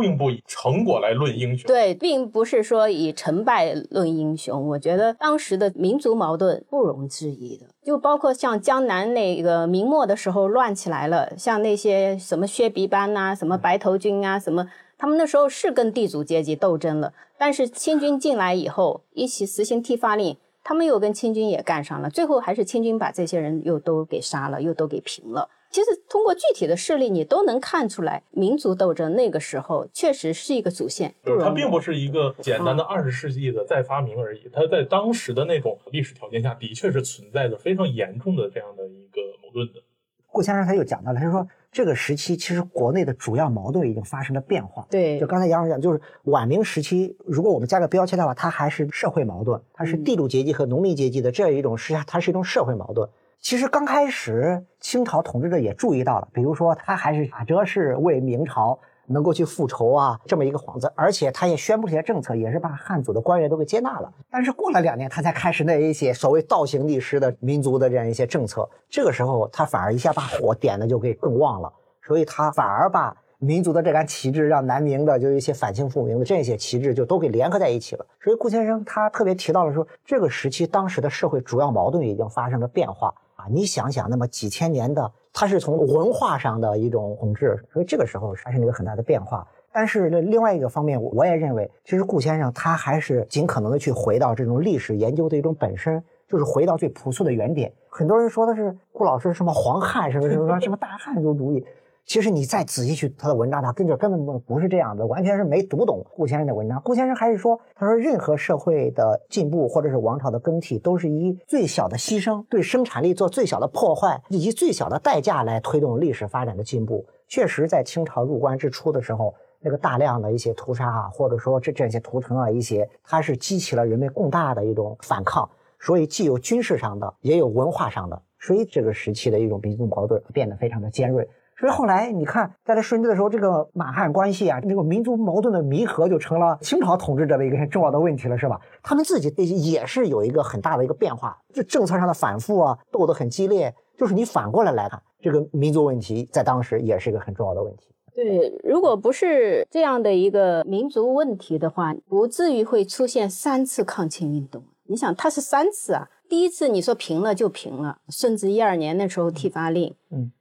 并不以成果来论英雄。对，并不是说以成败论英雄。我觉得当时的民族矛盾不容置疑的，就包括像江南那个明末的时候乱起来了，像那些什么薛鼻班呐、什么白头军啊，什么他们那时候是跟地主阶级斗争了。但是清军进来以后，一起实行剃发令，他们又跟清军也干上了，最后还是清军把这些人又都给杀了，又都给平了。其实通过具体的事例，你都能看出来，民族斗争那个时候确实是一个主线，就是它并不是一个简单的二十世纪的再发明而已，它在当时的那种历史条件下，的确是存在着非常严重的这样的一个矛盾的。顾先生他又讲到了，他说这个时期其实国内的主要矛盾已经发生了变化。对就刚才杨老师讲，就是晚明时期，如果我们加个标签的话，它还是社会矛盾，它是地主阶级和农民阶级的这样一种实际上它是一种社会矛盾。其实刚开始清朝统治者也注意到了，比如说他还是打着是为明朝能够去复仇啊这么一个幌子，而且他也宣布这些政策，也是把汉族的官员都给接纳了。但是过了两年，他才开始那一些所谓倒行逆施的民族的这样一些政策，这个时候他反而一下把火点的就给更旺了，所以他反而把。民族的这杆旗帜，让南明的就一些反清复明的这些旗帜就都给联合在一起了。所以顾先生他特别提到了说，这个时期当时的社会主要矛盾已经发生了变化你想想，那么几千年的，它是从文化上的一种统治，所以这个时候发生了一个很大的变化。但是，另外一个方面，我也认为，其实顾先生他还是尽可能的去回到这种历史研究的一种本身，就是回到最朴素的原点。很多人说的是顾老师什么黄汉什么什么什么大汉族主义。其实你再仔细去他的文章，他根本根本不是这样的，完全是没读懂顾先生的文章。顾先生还是说，他说任何社会的进步或者是王朝的更替，都是以最小的牺牲，对生产力做最小的破坏，以及最小的代价来推动历史发展的进步。确实，在清朝入关之初的时候，那个大量的一些屠杀啊，或者说这这些屠城啊，一些它是激起了人们更大的一种反抗。所以既有军事上的，也有文化上的，所以这个时期的一种民族矛盾变得非常的尖锐。所以后来你看，在这顺治的时候，这个满汉关系啊，这个民族矛盾的弥合就成了清朝统治者的一个很重要的问题了，是吧？他们自己也是有一个很大的一个变化，就政策上的反复啊，斗得很激烈。就是你反过来来看，这个民族问题在当时也是一个很重要的问题。对，如果不是这样的一个民族问题的话，不至于会出现三次抗清运动。你想，它是三次啊。第一次你说平了就平了，顺治一二年那时候剃发令，嗯，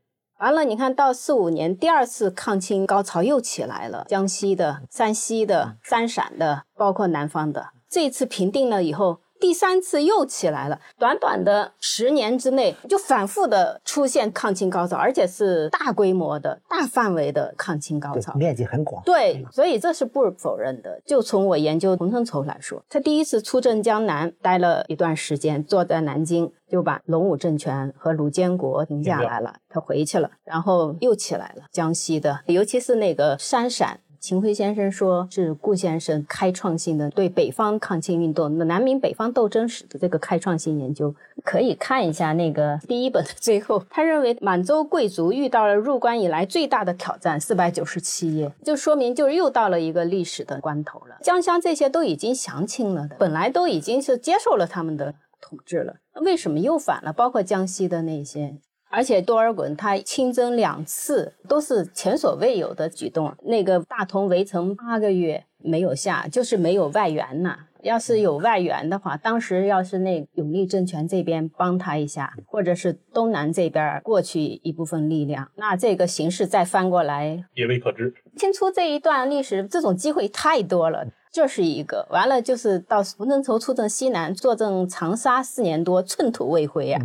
完了，你看到四五年第二次抗清高潮又起来了，江西的、山西的、三陕的，包括南方的，这次平定了以后。第三次又起来了，短短的十年之内就反复的出现抗清高潮，而且是大规模的、大范围的抗清高潮，面积很广。对，所以这是不否认的。就从我研究洪承畴来说，他第一次出镇江南，待了一段时间，坐在南京，就把隆武政权和鲁监国停下来了，他回去了，然后又起来了。江西的，尤其是那个山陕。秦晖先生说，是顾先生开创性的对北方抗清运动、南明北方斗争史的这个开创性研究，可以看一下那个 第一本的最后，他认为满洲贵族遇到了入关以来最大的挑战，四百九十七页，就说明就是又到了一个历史的关头了。江乡这些都已经降清了的，本来都已经是接受了他们的统治了，为什么又反了？包括江西的那些。而且多尔衮他亲征两次都是前所未有的举动。那个大同围城八个月没有下，就是没有外援呐。要是有外援的话，当时要是那永历政权这边帮他一下，或者是东南这边过去一部分力量，那这个形势再翻过来也未可知。清初这一段历史，这种机会太多了，这是一个。完了就是到洪承畴出征西南，坐镇长沙四年多，寸土未回呀。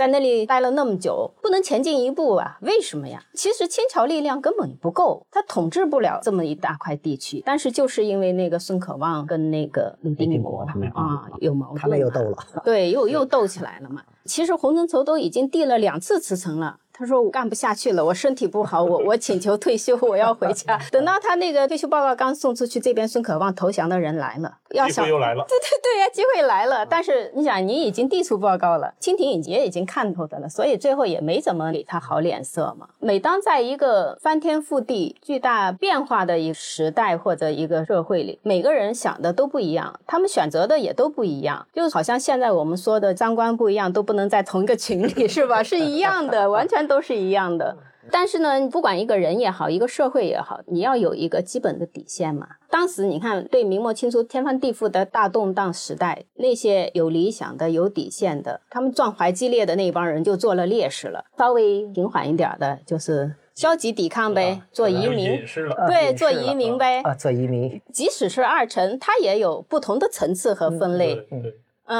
在那里待了那么久，不能前进一步啊？为什么呀？其实清朝力量根本不够，他统治不了这么一大块地区。但是就是因为那个孙可望跟那个李定国他们啊有矛盾，他们又斗了，对，又又斗起来了嘛。其实洪承畴都已经递了两次辞呈了。他说我干不下去了，我身体不好，我我请求退休，我要回家。等到他那个退休报告刚送出去，这边孙可望投降的人来了，要机会又来了。对对对呀，机会来了。但是你想，你已经递出报告了，清廷也已经看透的了，所以最后也没怎么给他好脸色嘛。每当在一个翻天覆地、巨大变化的一个时代或者一个社会里，每个人想的都不一样，他们选择的也都不一样，就好像现在我们说的三观不一样，都不能在同一个群里，是吧？是一样的，完全。都是一样的，但是呢，不管一个人也好，一个社会也好，你要有一个基本的底线嘛。当时你看，对明末清初天翻地覆的大动荡时代，那些有理想的、有底线的，他们壮怀激烈的那帮人就做了烈士了。稍微平缓一点的，就是消极抵抗呗，做移民，对，做移民呗，啊，做移民。即使是二臣，他也有不同的层次和分类。嗯，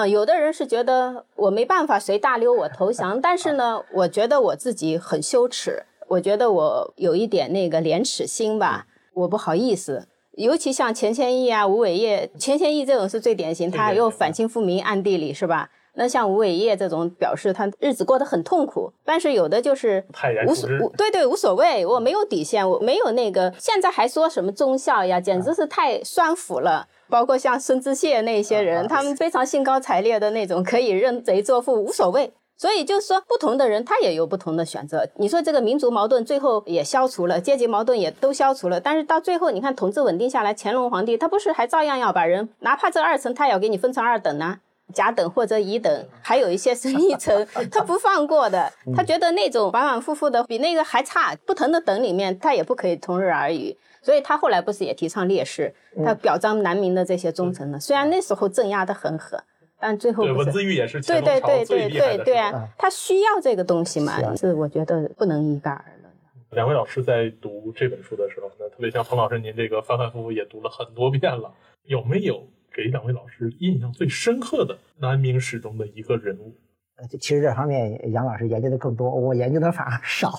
有的人是觉得我没办法随大流我投降，但是呢，我觉得我自己很羞耻，我觉得我有一点那个廉耻心吧，我不好意思。尤其像钱谦益啊、吴伟业，钱谦益这种是最典型，他又反清复明，暗地里是吧？那像吴伟业这种表示他日子过得很痛苦，但是有的就是无所对对无所谓，我没有底线，我没有那个，现在还说什么忠孝呀，简直是太酸腐了。包括像孙知谢那些人，他们非常兴高采烈的那种，可以认贼作父，无所谓。所以就是说，不同的人他也有不同的选择。你说这个民族矛盾最后也消除了，阶级矛盾也都消除了，但是到最后，你看统治稳定下来，乾隆皇帝他不是还照样要把人，哪怕这二层他也要给你分成二等呢，甲等或者乙等，还有一些是一层，他不放过的。他觉得那种反反复复的比那个还差，不同的等里面他也不可以同日而语。所以他后来不是也提倡烈士，他表彰南明的这些忠臣呢？虽然那时候镇压的很狠，但最后文字狱也是对对对对对对啊，他需要这个东西嘛？是我觉得不能一概而论。两位老师在读这本书的时候，呢，特别像彭老师您这个反反复复也读了很多遍了，有没有给两位老师印象最深刻的南明史中的一个人物？呃，其实这方面杨老师研究的更多，我研究的反而少。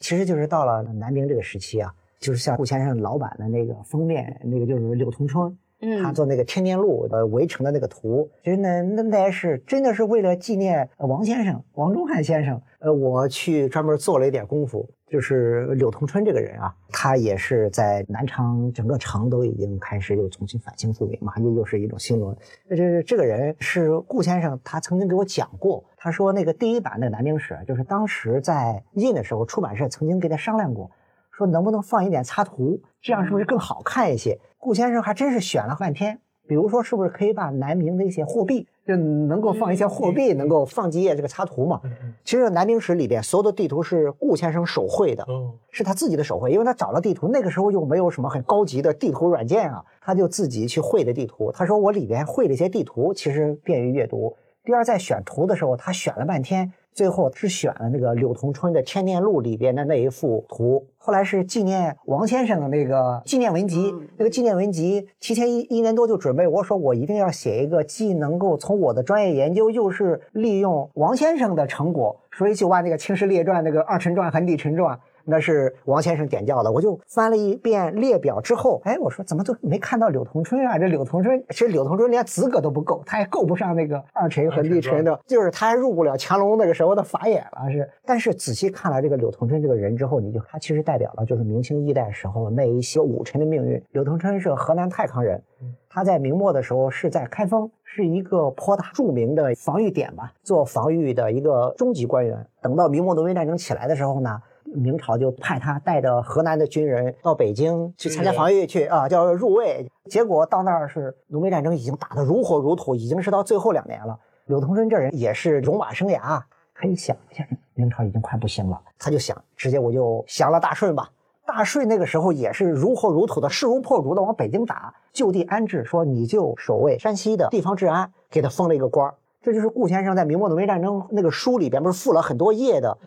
其实就是到了南明这个时期啊，就是像顾先生老版的那个封面，那个就是柳同春。嗯，他做那个天年路的围城的那个图，其实那那那是真的是为了纪念王先生，王中汉先生。呃，我去专门做了一点功夫，就是柳同春这个人啊，他也是在南昌整个城都已经开始又重新反清复明嘛，又又是一种新轮。这这个人是顾先生，他曾经给我讲过，他说那个第一版的《南明史》，就是当时在印的时候，出版社曾经跟他商量过，说能不能放一点插图，这样是不是更好看一些？顾先生还真是选了半天，比如说是不是可以把南明的一些货币，就能够放一些货币，能够放几页这个插图嘛？其实南明史里边所有的地图是顾先生手绘的，是他自己的手绘，因为他找了地图，那个时候又没有什么很高级的地图软件啊，他就自己去绘的地图。他说我里边绘了一些地图，其实便于阅读。第二，在选图的时候，他选了半天。最后是选了那个柳同春的《千念录》里边的那一幅图，后来是纪念王先生的那个纪念文集。那个纪念文集提前一一年多就准备，我说我一定要写一个既能够从我的专业研究，又是利用王先生的成果，所以就把那个《青史列传》那个《二陈传》韩李陈传》。那是王先生点教的，我就翻了一遍列表之后，哎，我说怎么都没看到柳同春啊？这柳同春其实柳同春连资格都不够，他也够不上那个二陈和立陈的，就是他还入不了乾隆那个时候的法眼了。是，但是仔细看了这个柳同春这个人之后，你就他其实代表了就是明清一代时候那一些武臣的命运。柳同春是河南太康人，他在明末的时候是在开封，是一个颇大著名的防御点吧，做防御的一个中级官员。等到明末农民战争起来的时候呢？明朝就派他带着河南的军人到北京去参加防御去啊，叫入卫。结果到那儿是农民战争已经打得如火如荼，已经是到最后两年了。柳同春这人也是戎马生涯，可以想一下，明朝已经快不行了，他就想直接我就降了大顺吧。大顺那个时候也是如火如荼的势如破竹的往北京打，就地安置，说你就守卫山西的地方治安，给他封了一个官儿。这就是顾先生在明末农民战争那个书里边不是附了很多页的，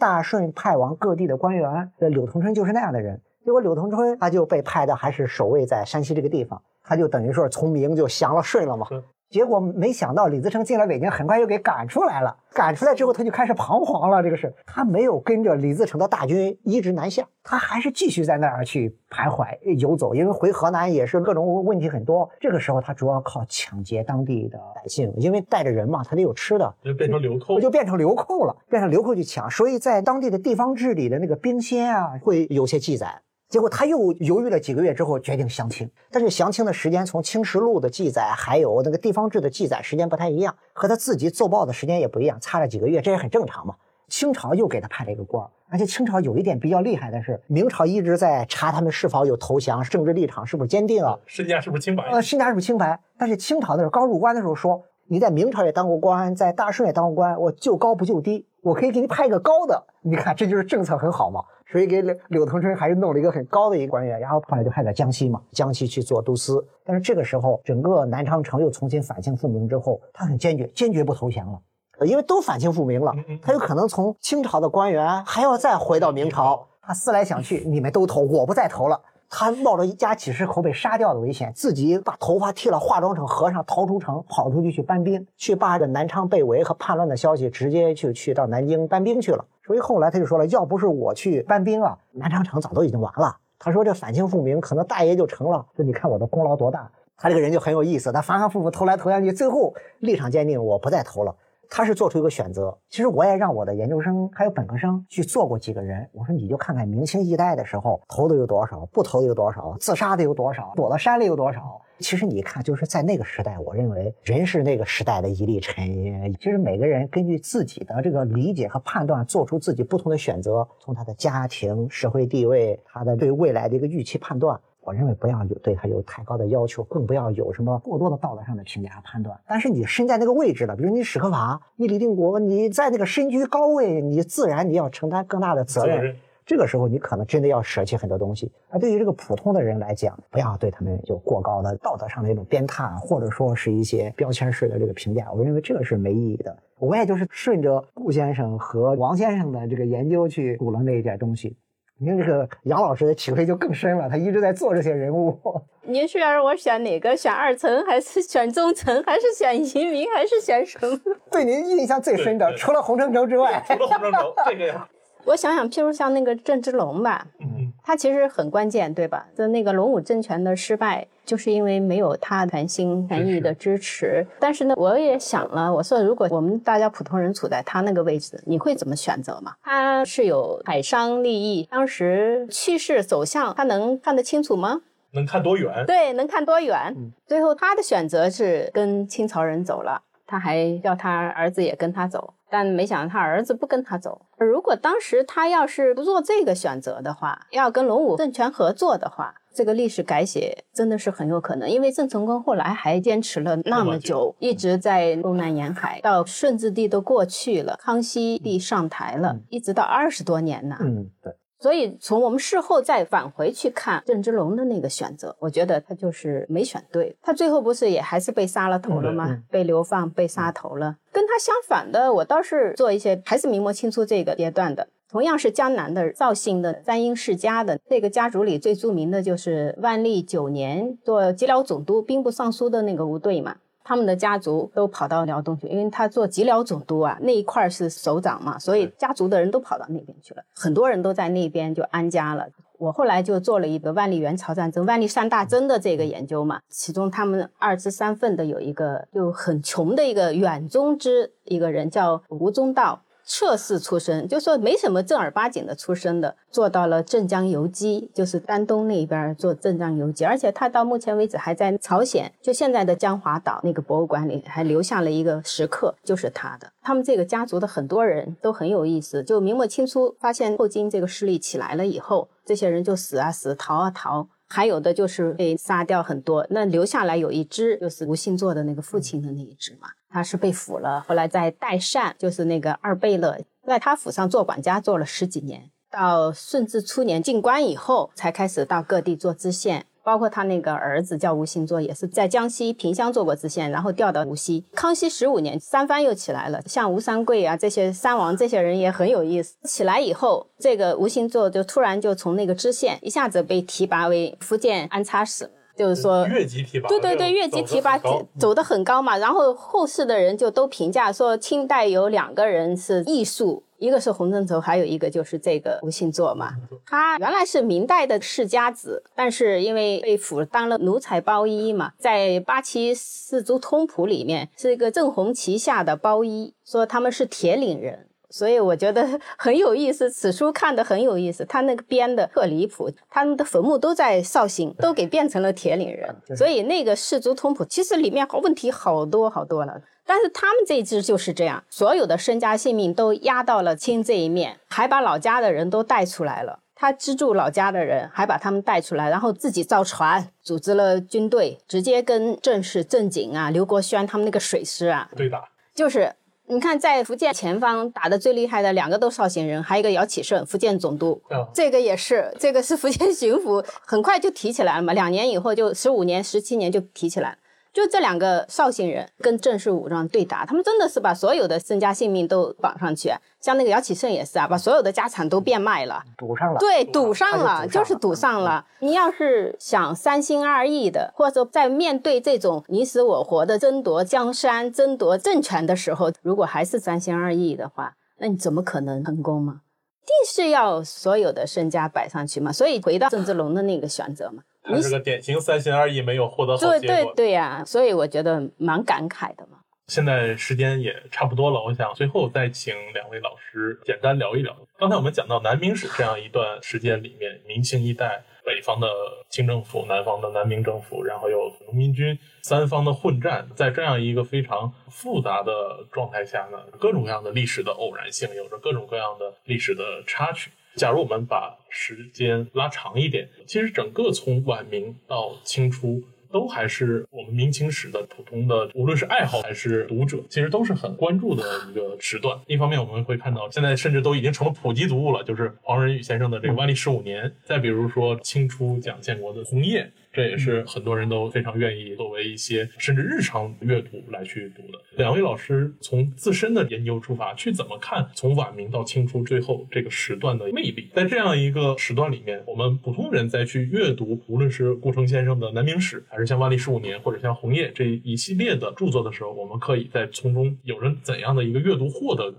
大顺派往各地的官员，柳同春就是那样的人。结果柳同春他就被派的还是守卫在山西这个地方，他就等于说从明就降了顺了嘛。结果没想到李自成进了北京，很快又给赶出来了。赶出来之后，他就开始彷徨了。这个事他没有跟着李自成的大军一直南下，他还是继续在那儿去徘徊游走。因为回河南也是各种问题很多。这个时候他主要靠抢劫当地的百姓，因为带着人嘛，他得有吃的，就变成流寇，就变成流寇了，变成流寇去抢。所以在当地的地方志里的那个兵仙啊，会有些记载。结果他又犹豫了几个月之后，决定降清。但是降清的时间从《清实录》的记载，还有那个地方志的记载时间不太一样，和他自己奏报的时间也不一样，差了几个月，这也很正常嘛。清朝又给他派了一个官，而且清朝有一点比较厉害的是，明朝一直在查他们是否有投降，政治立场是不是坚定啊，身家是不是清白？呃，身家是不是清白？但是清朝的时候刚入关的时候说，你在明朝也当过官，在大顺也当过官，我就高不就低，我可以给你派一个高的。你看，这就是政策很好嘛。所以给柳柳同春还是弄了一个很高的一个官员，然后后来就派在江西嘛，江西去做都司。但是这个时候，整个南昌城又重新反清复明之后，他很坚决，坚决不投降了，因为都反清复明了，他有可能从清朝的官员还要再回到明朝。他思来想去，你们都投，我不再投了。他冒着一家几十口被杀掉的危险，自己把头发剃了，化妆成和尚，逃出城，跑出去去搬兵，去把这南昌被围和叛乱的消息直接就去到南京搬兵去了。所以后来他就说了，要不是我去搬兵啊，南昌城早都已经完了。他说这反清复明可能大爷就成了。说你看我的功劳多大。他这个人就很有意思，他反反复复投来投下去，最后立场坚定，我不再投了。他是做出一个选择。其实我也让我的研究生还有本科生去做过几个人，我说你就看看明清一代的时候投的有多少，不投的有多少，自杀的有多少，躲到山里有多少。其实你看，就是在那个时代，我认为人是那个时代的一粒尘。其实每个人根据自己的这个理解和判断，做出自己不同的选择。从他的家庭、社会地位，他的对未来的一个预期判断。我认为不要有对他有太高的要求，更不要有什么过多的道德上的评价判断。但是你身在那个位置了，比如你史可法，你李定国，你在那个身居高位，你自然你要承担更大的责任。这个时候你可能真的要舍弃很多东西。而对于这个普通的人来讲，不要对他们有过高的道德上的一种鞭挞，或者说是一些标签式的这个评价。我认为这个是没意义的。我也就是顺着顾先生和王先生的这个研究去补了那一点东西。您这个杨老师的体会就更深了，他一直在做这些人物。您是让我选哪个？选二层，还是选中层，还是选移民，还是选什么？对您印象最深的，除了洪承畴之外，除了洪承畴这个呀，我想想，譬如像那个郑芝龙吧，嗯，他其实很关键，对吧？就那个龙武政权的失败，就是因为没有他全心全意的支持。但是呢，我也想了，我说如果我们大家普通人处在他那个位置，你会怎么选择嘛？他是有海商利益，当时趋势走向，他能看得清楚吗？能看多远？对，能看多远？最后他的选择是跟清朝人走了，他还叫他儿子也跟他走，但没想到他儿子不跟他走。如果当时他要是不做这个选择的话，要跟隆武政权合作的话，这个历史改写真的是很有可能。因为郑成功后来还坚持了那么久，一直在东南沿海，到顺治帝都过去了，康熙帝上台了，一直到二十多年呢。嗯，对，所以从我们事后再返回去看郑芝龙的那个选择，我觉得他就是没选对。他最后不是也还是被杀了头了吗？嗯被流放、被杀头了。跟他相反的，我倒是做一些还是明末清初这个阶段的，同样是江南的绍兴的三英世家的这个家族里最著名的就是万历九年做吉辽总督、兵部尚书的那个吴队嘛。他们的家族都跑到辽东去，因为他做吉辽总督啊，那一块儿是首长嘛，所以家族的人都跑到那边去了，很多人都在那边就安家了。我后来就做了一个万历元朝战争、万历三大征的这个研究嘛，其中他们二至三份的有一个就很穷的一个远宗之一个人叫吴宗道。侧室出身，就说没什么正儿八经的出身的，做到了镇江游击，就是丹东那边做镇江游击，而且他到目前为止还在朝鲜，就现在的江华岛那个博物馆里还留下了一个石刻，就是他的。他们这个家族的很多人都很有意思，就明末清初发现后金这个势力起来了以后，这些人就死啊死，逃啊逃。还有的就是被杀掉很多，那留下来有一只就是吴信作的那个父亲的那一只嘛，他是被俘了，后来在代善，就是那个二贝勒，在他府上做管家做了十几年，到顺治初年进关以后，才开始到各地做知县。包括他那个儿子叫吴兴作，也是在江西萍乡做过知县，然后调到无锡。康熙十五年，三藩又起来了，像吴三桂啊这些三王这些人也很有意思。起来以后，这个吴兴作就突然就从那个知县一下子被提拔为福建安插使，就是说越级提拔，对对对，越级提拔走走得很高嘛。然后后世的人就都评价说，清代有两个人是艺术，一个是洪承畴，还有一个就是这个吴信作嘛。他原来是明代的世家子，但是因为被俘当了奴才包衣嘛，在八旗四族通谱里面是一个正红旗下的包衣，说他们是铁岭人。所以我觉得 很有意思，此书看的很有意思，他那个编的特离谱，他们的坟墓都在绍兴，都给变成了铁岭人，所以那个氏族通谱其实里面好问题好多好多了。但是他们这一支就是这样，所有的身家性命都压到了清这一面，还把老家的人都带出来了。他资助老家的人，还把他们带出来，然后自己造船，组织了军队，直接跟郑氏、郑景啊、刘国轩他们那个水师啊对打，就是你看，在福建前方打的最厉害的两个都绍兴人，还有一个姚启胜，福建总督，啊这个也是，这个是福建巡抚，很快就提起来了嘛，两年以后就十五年、十七年就提起来了。就这两个绍兴人跟郑氏武装对打，他们真的是把所有的身家性命都绑上去，像那个姚启胜也是啊，把所有的家产都变卖了。赌上了。对，赌赌上了，就是赌上了。你要是想三心二意的，或者说在面对这种你死我活的争夺江山、争夺政权的时候，如果还是三心二意的话，那你怎么可能成功嘛？定是要所有的身家摆上去嘛。所以回到郑芝龙的那个选择嘛，他是个典型三心二意没有获得好对对结果。对呀、所以我觉得蛮感慨的嘛。现在时间也差不多了，我想最后再请两位老师简单聊一聊。刚才我们讲到南明史这样一段时间里面，明清一代北方的清政府、南方的南明政府，然后有农民军三方的混战，在这样一个非常复杂的状态下呢，各种各样的历史的偶然性，有着各种各样的历史的插曲。假如我们把时间拉长一点，其实整个从晚明到清初。都还是我们明清史的普通的，无论是爱好还是读者，其实都是很关注的一个时段。一方面，我们会看到现在甚至都已经成了普及读物了，就是黄仁宇先生的这个万历十五年。再比如说清初蒋建国的红叶，这也是很多人都非常愿意作为一些甚至日常阅读来去读的。两位老师从自身的研究出发，去怎么看从晚明到清初最后这个时段的魅力？在这样一个时段里面，我们普通人再去阅读，无论是顾城先生的《南明史》，还是像万历十五年或者像红叶这一系列的著作的时候，我们可以在从中有着怎样的一个阅读获得？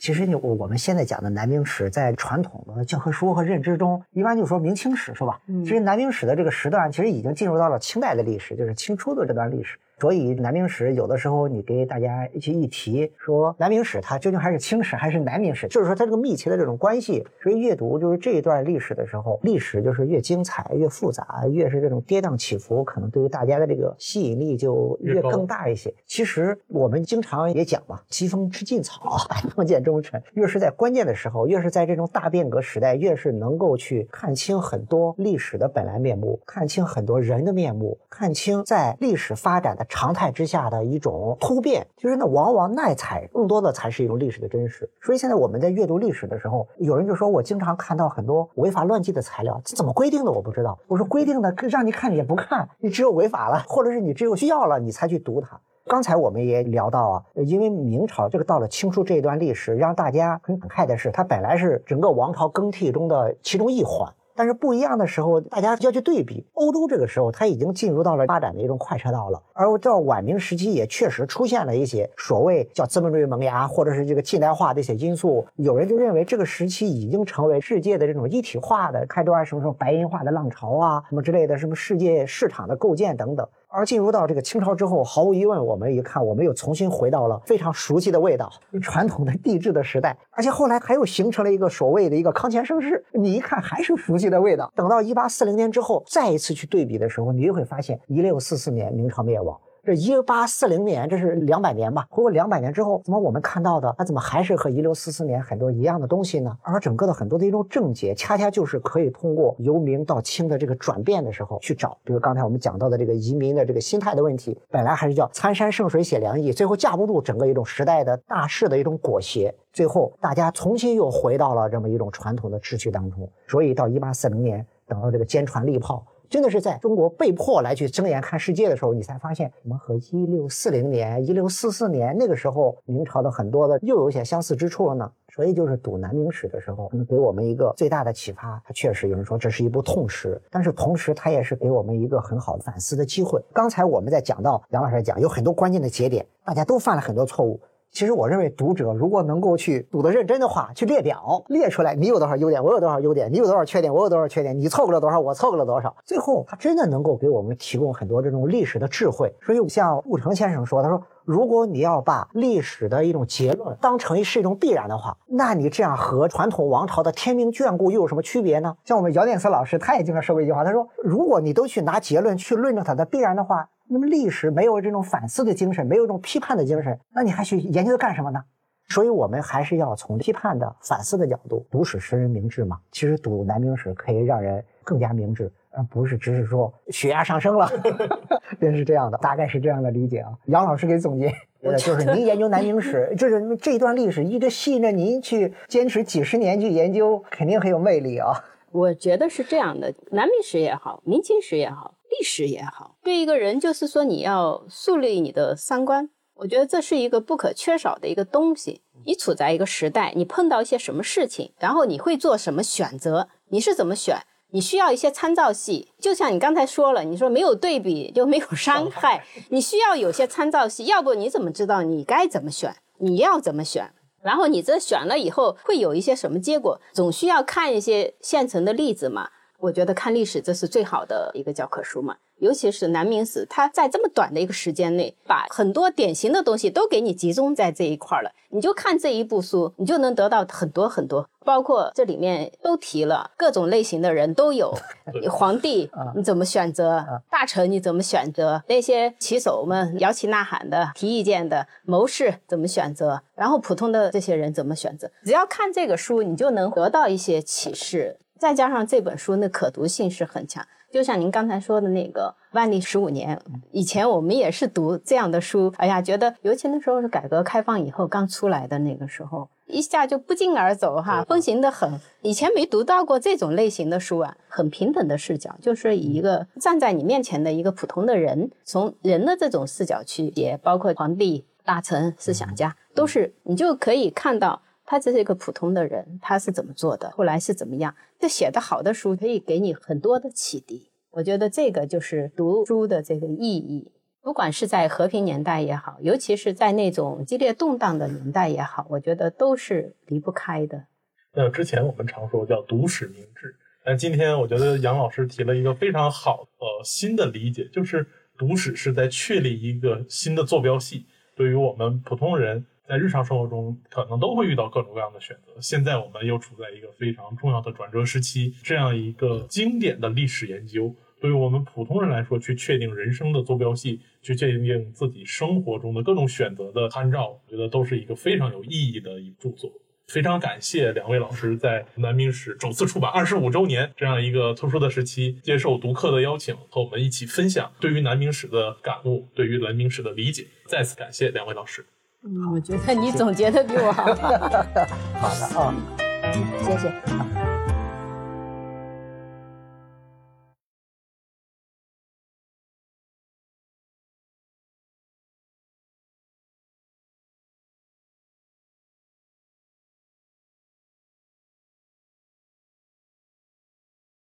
其实你我我们现在讲的南明史，在传统的教科书和认知中，一般就说明清史，是吧？其实南明史的这个时段，其实已经进入到了清代的历史，就是清初的这段历史。所以南明史有的时候你给大家去一提说南明史它究竟还是清史还是南明史，就是说它这个密切的这种关系。所以阅读就是这一段历史的时候，历史就是越精彩越复杂，越是这种跌宕起伏，可能对于大家的这个吸引力就越更大一些。其实我们经常也讲嘛，疾风知劲草，百方见忠臣。越是在关键的时候，越是在这种大变革时代，越是能够去看清很多历史的本来面目，看清很多人的面目，看清在历史发展的。常态之下的一种突变，就是那往往耐采更多的才是一种历史的真实。所以现在我们在阅读历史的时候，有人就说我经常看到很多违法乱纪的材料，这怎么规定的我不知道。我说规定的让你看也不看，你只有违法了，或者是你只有需要了你才去读它。刚才我们也聊到啊，因为明朝这个到了清初这一段历史，让大家很感慨的是，它本来是整个王朝更替中的其中一环。但是不一样的时候，大家要去对比。欧洲这个时候，它已经进入到了发展的一种快车道了，而到晚明时期，也确实出现了一些所谓叫资本主义萌芽，或者是这个近代化的一些因素。有人就认为这个时期已经成为世界的这种一体化的开端，什么什么白银化的浪潮啊，什么之类的，什么世界市场的构建等等。而进入到这个清朝之后，毫无疑问，我们一看，我们又重新回到了非常熟悉的味道，传统的帝制的时代。而且后来还又形成了一个所谓的一个康乾盛世，你一看还是熟悉的味道。等到一八四零年之后，再一次去对比的时候，你就会发现，一六四四年明朝灭亡。这一八四零年，这是两百年吧？不过两百年之后，怎么我们看到的，它怎么还是和一六四四年很多一样的东西呢？而整个的很多的一种症结，恰恰就是可以通过由明到清的这个转变的时候去找。比如刚才我们讲到的这个移民的这个心态的问题，本来还是叫参山涉水写良意，最后架不住整个一种时代的大势的一种裹挟，最后大家重新又回到了这么一种传统的秩序当中。所以到一八四零年，等到这个坚船利炮。真的是在中国被迫来去睁眼看世界的时候，你才发现，我们和一六四零年、一六四四年那个时候明朝的很多的又有些相似之处了呢。所以就是读南明史的时候，能给我们一个最大的启发。它确实有人说这是一部痛史，但是同时它也是给我们一个很好的反思的机会。刚才我们在讲到杨老师讲有很多关键的节点，大家都犯了很多错误。其实我认为，读者如果能够去读得认真的话，去列表列出来，你有多少优点，我有多少优点，你有多少缺点，我有多少缺点，你错过了多少，我错过了多少，最后他真的能够给我们提供很多这种历史的智慧。所以像顾城先生说，他说，如果你要把历史的一种结论当成是一种必然的话，那你这样和传统王朝的天命眷顾又有什么区别呢？像我们姚念慈老师，他也经常说过一句话，他说，如果你都去拿结论去论证它的必然的话。那么历史没有这种反思的精神，没有这种批判的精神，那你还去研究它干什么呢？所以，我们还是要从批判的、反思的角度读史，使人明智嘛。其实读南明史可以让人更加明智，而不是只是说血压上升了，真是这样的，大概是这样的理解啊。杨老师给总结，就是您研究南明史，就是这段历史一直吸引着您去坚持几十年去研究，肯定很有魅力啊。我觉得是这样的，南明史也好，明清史也好。历史也好，对一个人就是说，你要树立你的三观，我觉得这是一个不可缺少的一个东西。你处在一个时代，你碰到一些什么事情，然后你会做什么选择？你是怎么选？你需要一些参照系，就像你刚才说了，你说没有对比就没有伤害，你需要有些参照系，要不你怎么知道你该怎么选？你要怎么选？然后你这选了以后会有一些什么结果？总需要看一些现成的例子嘛。我觉得看历史这是最好的一个教科书嘛，尤其是南明史，它在这么短的一个时间内，把很多典型的东西都给你集中在这一块了。你就看这一部书，你就能得到很多很多，包括这里面都提了各种类型的人都有，皇帝你怎么选择，大臣你怎么选择，那些旗手们摇旗呐喊的、提意见的谋士怎么选择，然后普通的这些人怎么选择，只要看这个书，你就能得到一些启示。再加上这本书的可读性是很强，就像您刚才说的那个万历十五年，以前我们也是读这样的书，哎呀，觉得尤其那时候是改革开放以后刚出来的那个时候，一下就不胫而走哈，风行的很。以前没读到过这种类型的书啊，很平等的视角，就是以一个站在你面前的一个普通的人，从人的这种视角去写，包括皇帝、大臣、思想家，都是你就可以看到他只是一个普通的人，他是怎么做的，后来是怎么样。这写的好的书可以给你很多的启迪，我觉得这个就是读书的这个意义。不管是在和平年代也好，尤其是在那种激烈动荡的年代也好，我觉得都是离不开的。那之前我们常说叫读史明智，但今天我觉得杨老师提了一个非常好呃新的理解，就是读史是在确立一个新的坐标系。对于我们普通人，在日常生活中可能都会遇到各种各样的选择。现在我们又处在一个非常重要的转折时期，这样一个经典的历史研究。对于我们普通人来说，去确定人生的坐标系，去确定自己生活中的各种选择的参照，我觉得都是一个非常有意义的一著作。非常感谢两位老师在南明史首次出版二十五周年这样一个特殊的时期，接受读客的邀请，和我们一起分享对于南明史的感悟，对于南明史的理解。再次感谢两位老师。嗯，我觉得你总结的比我好。好的啊，谢谢。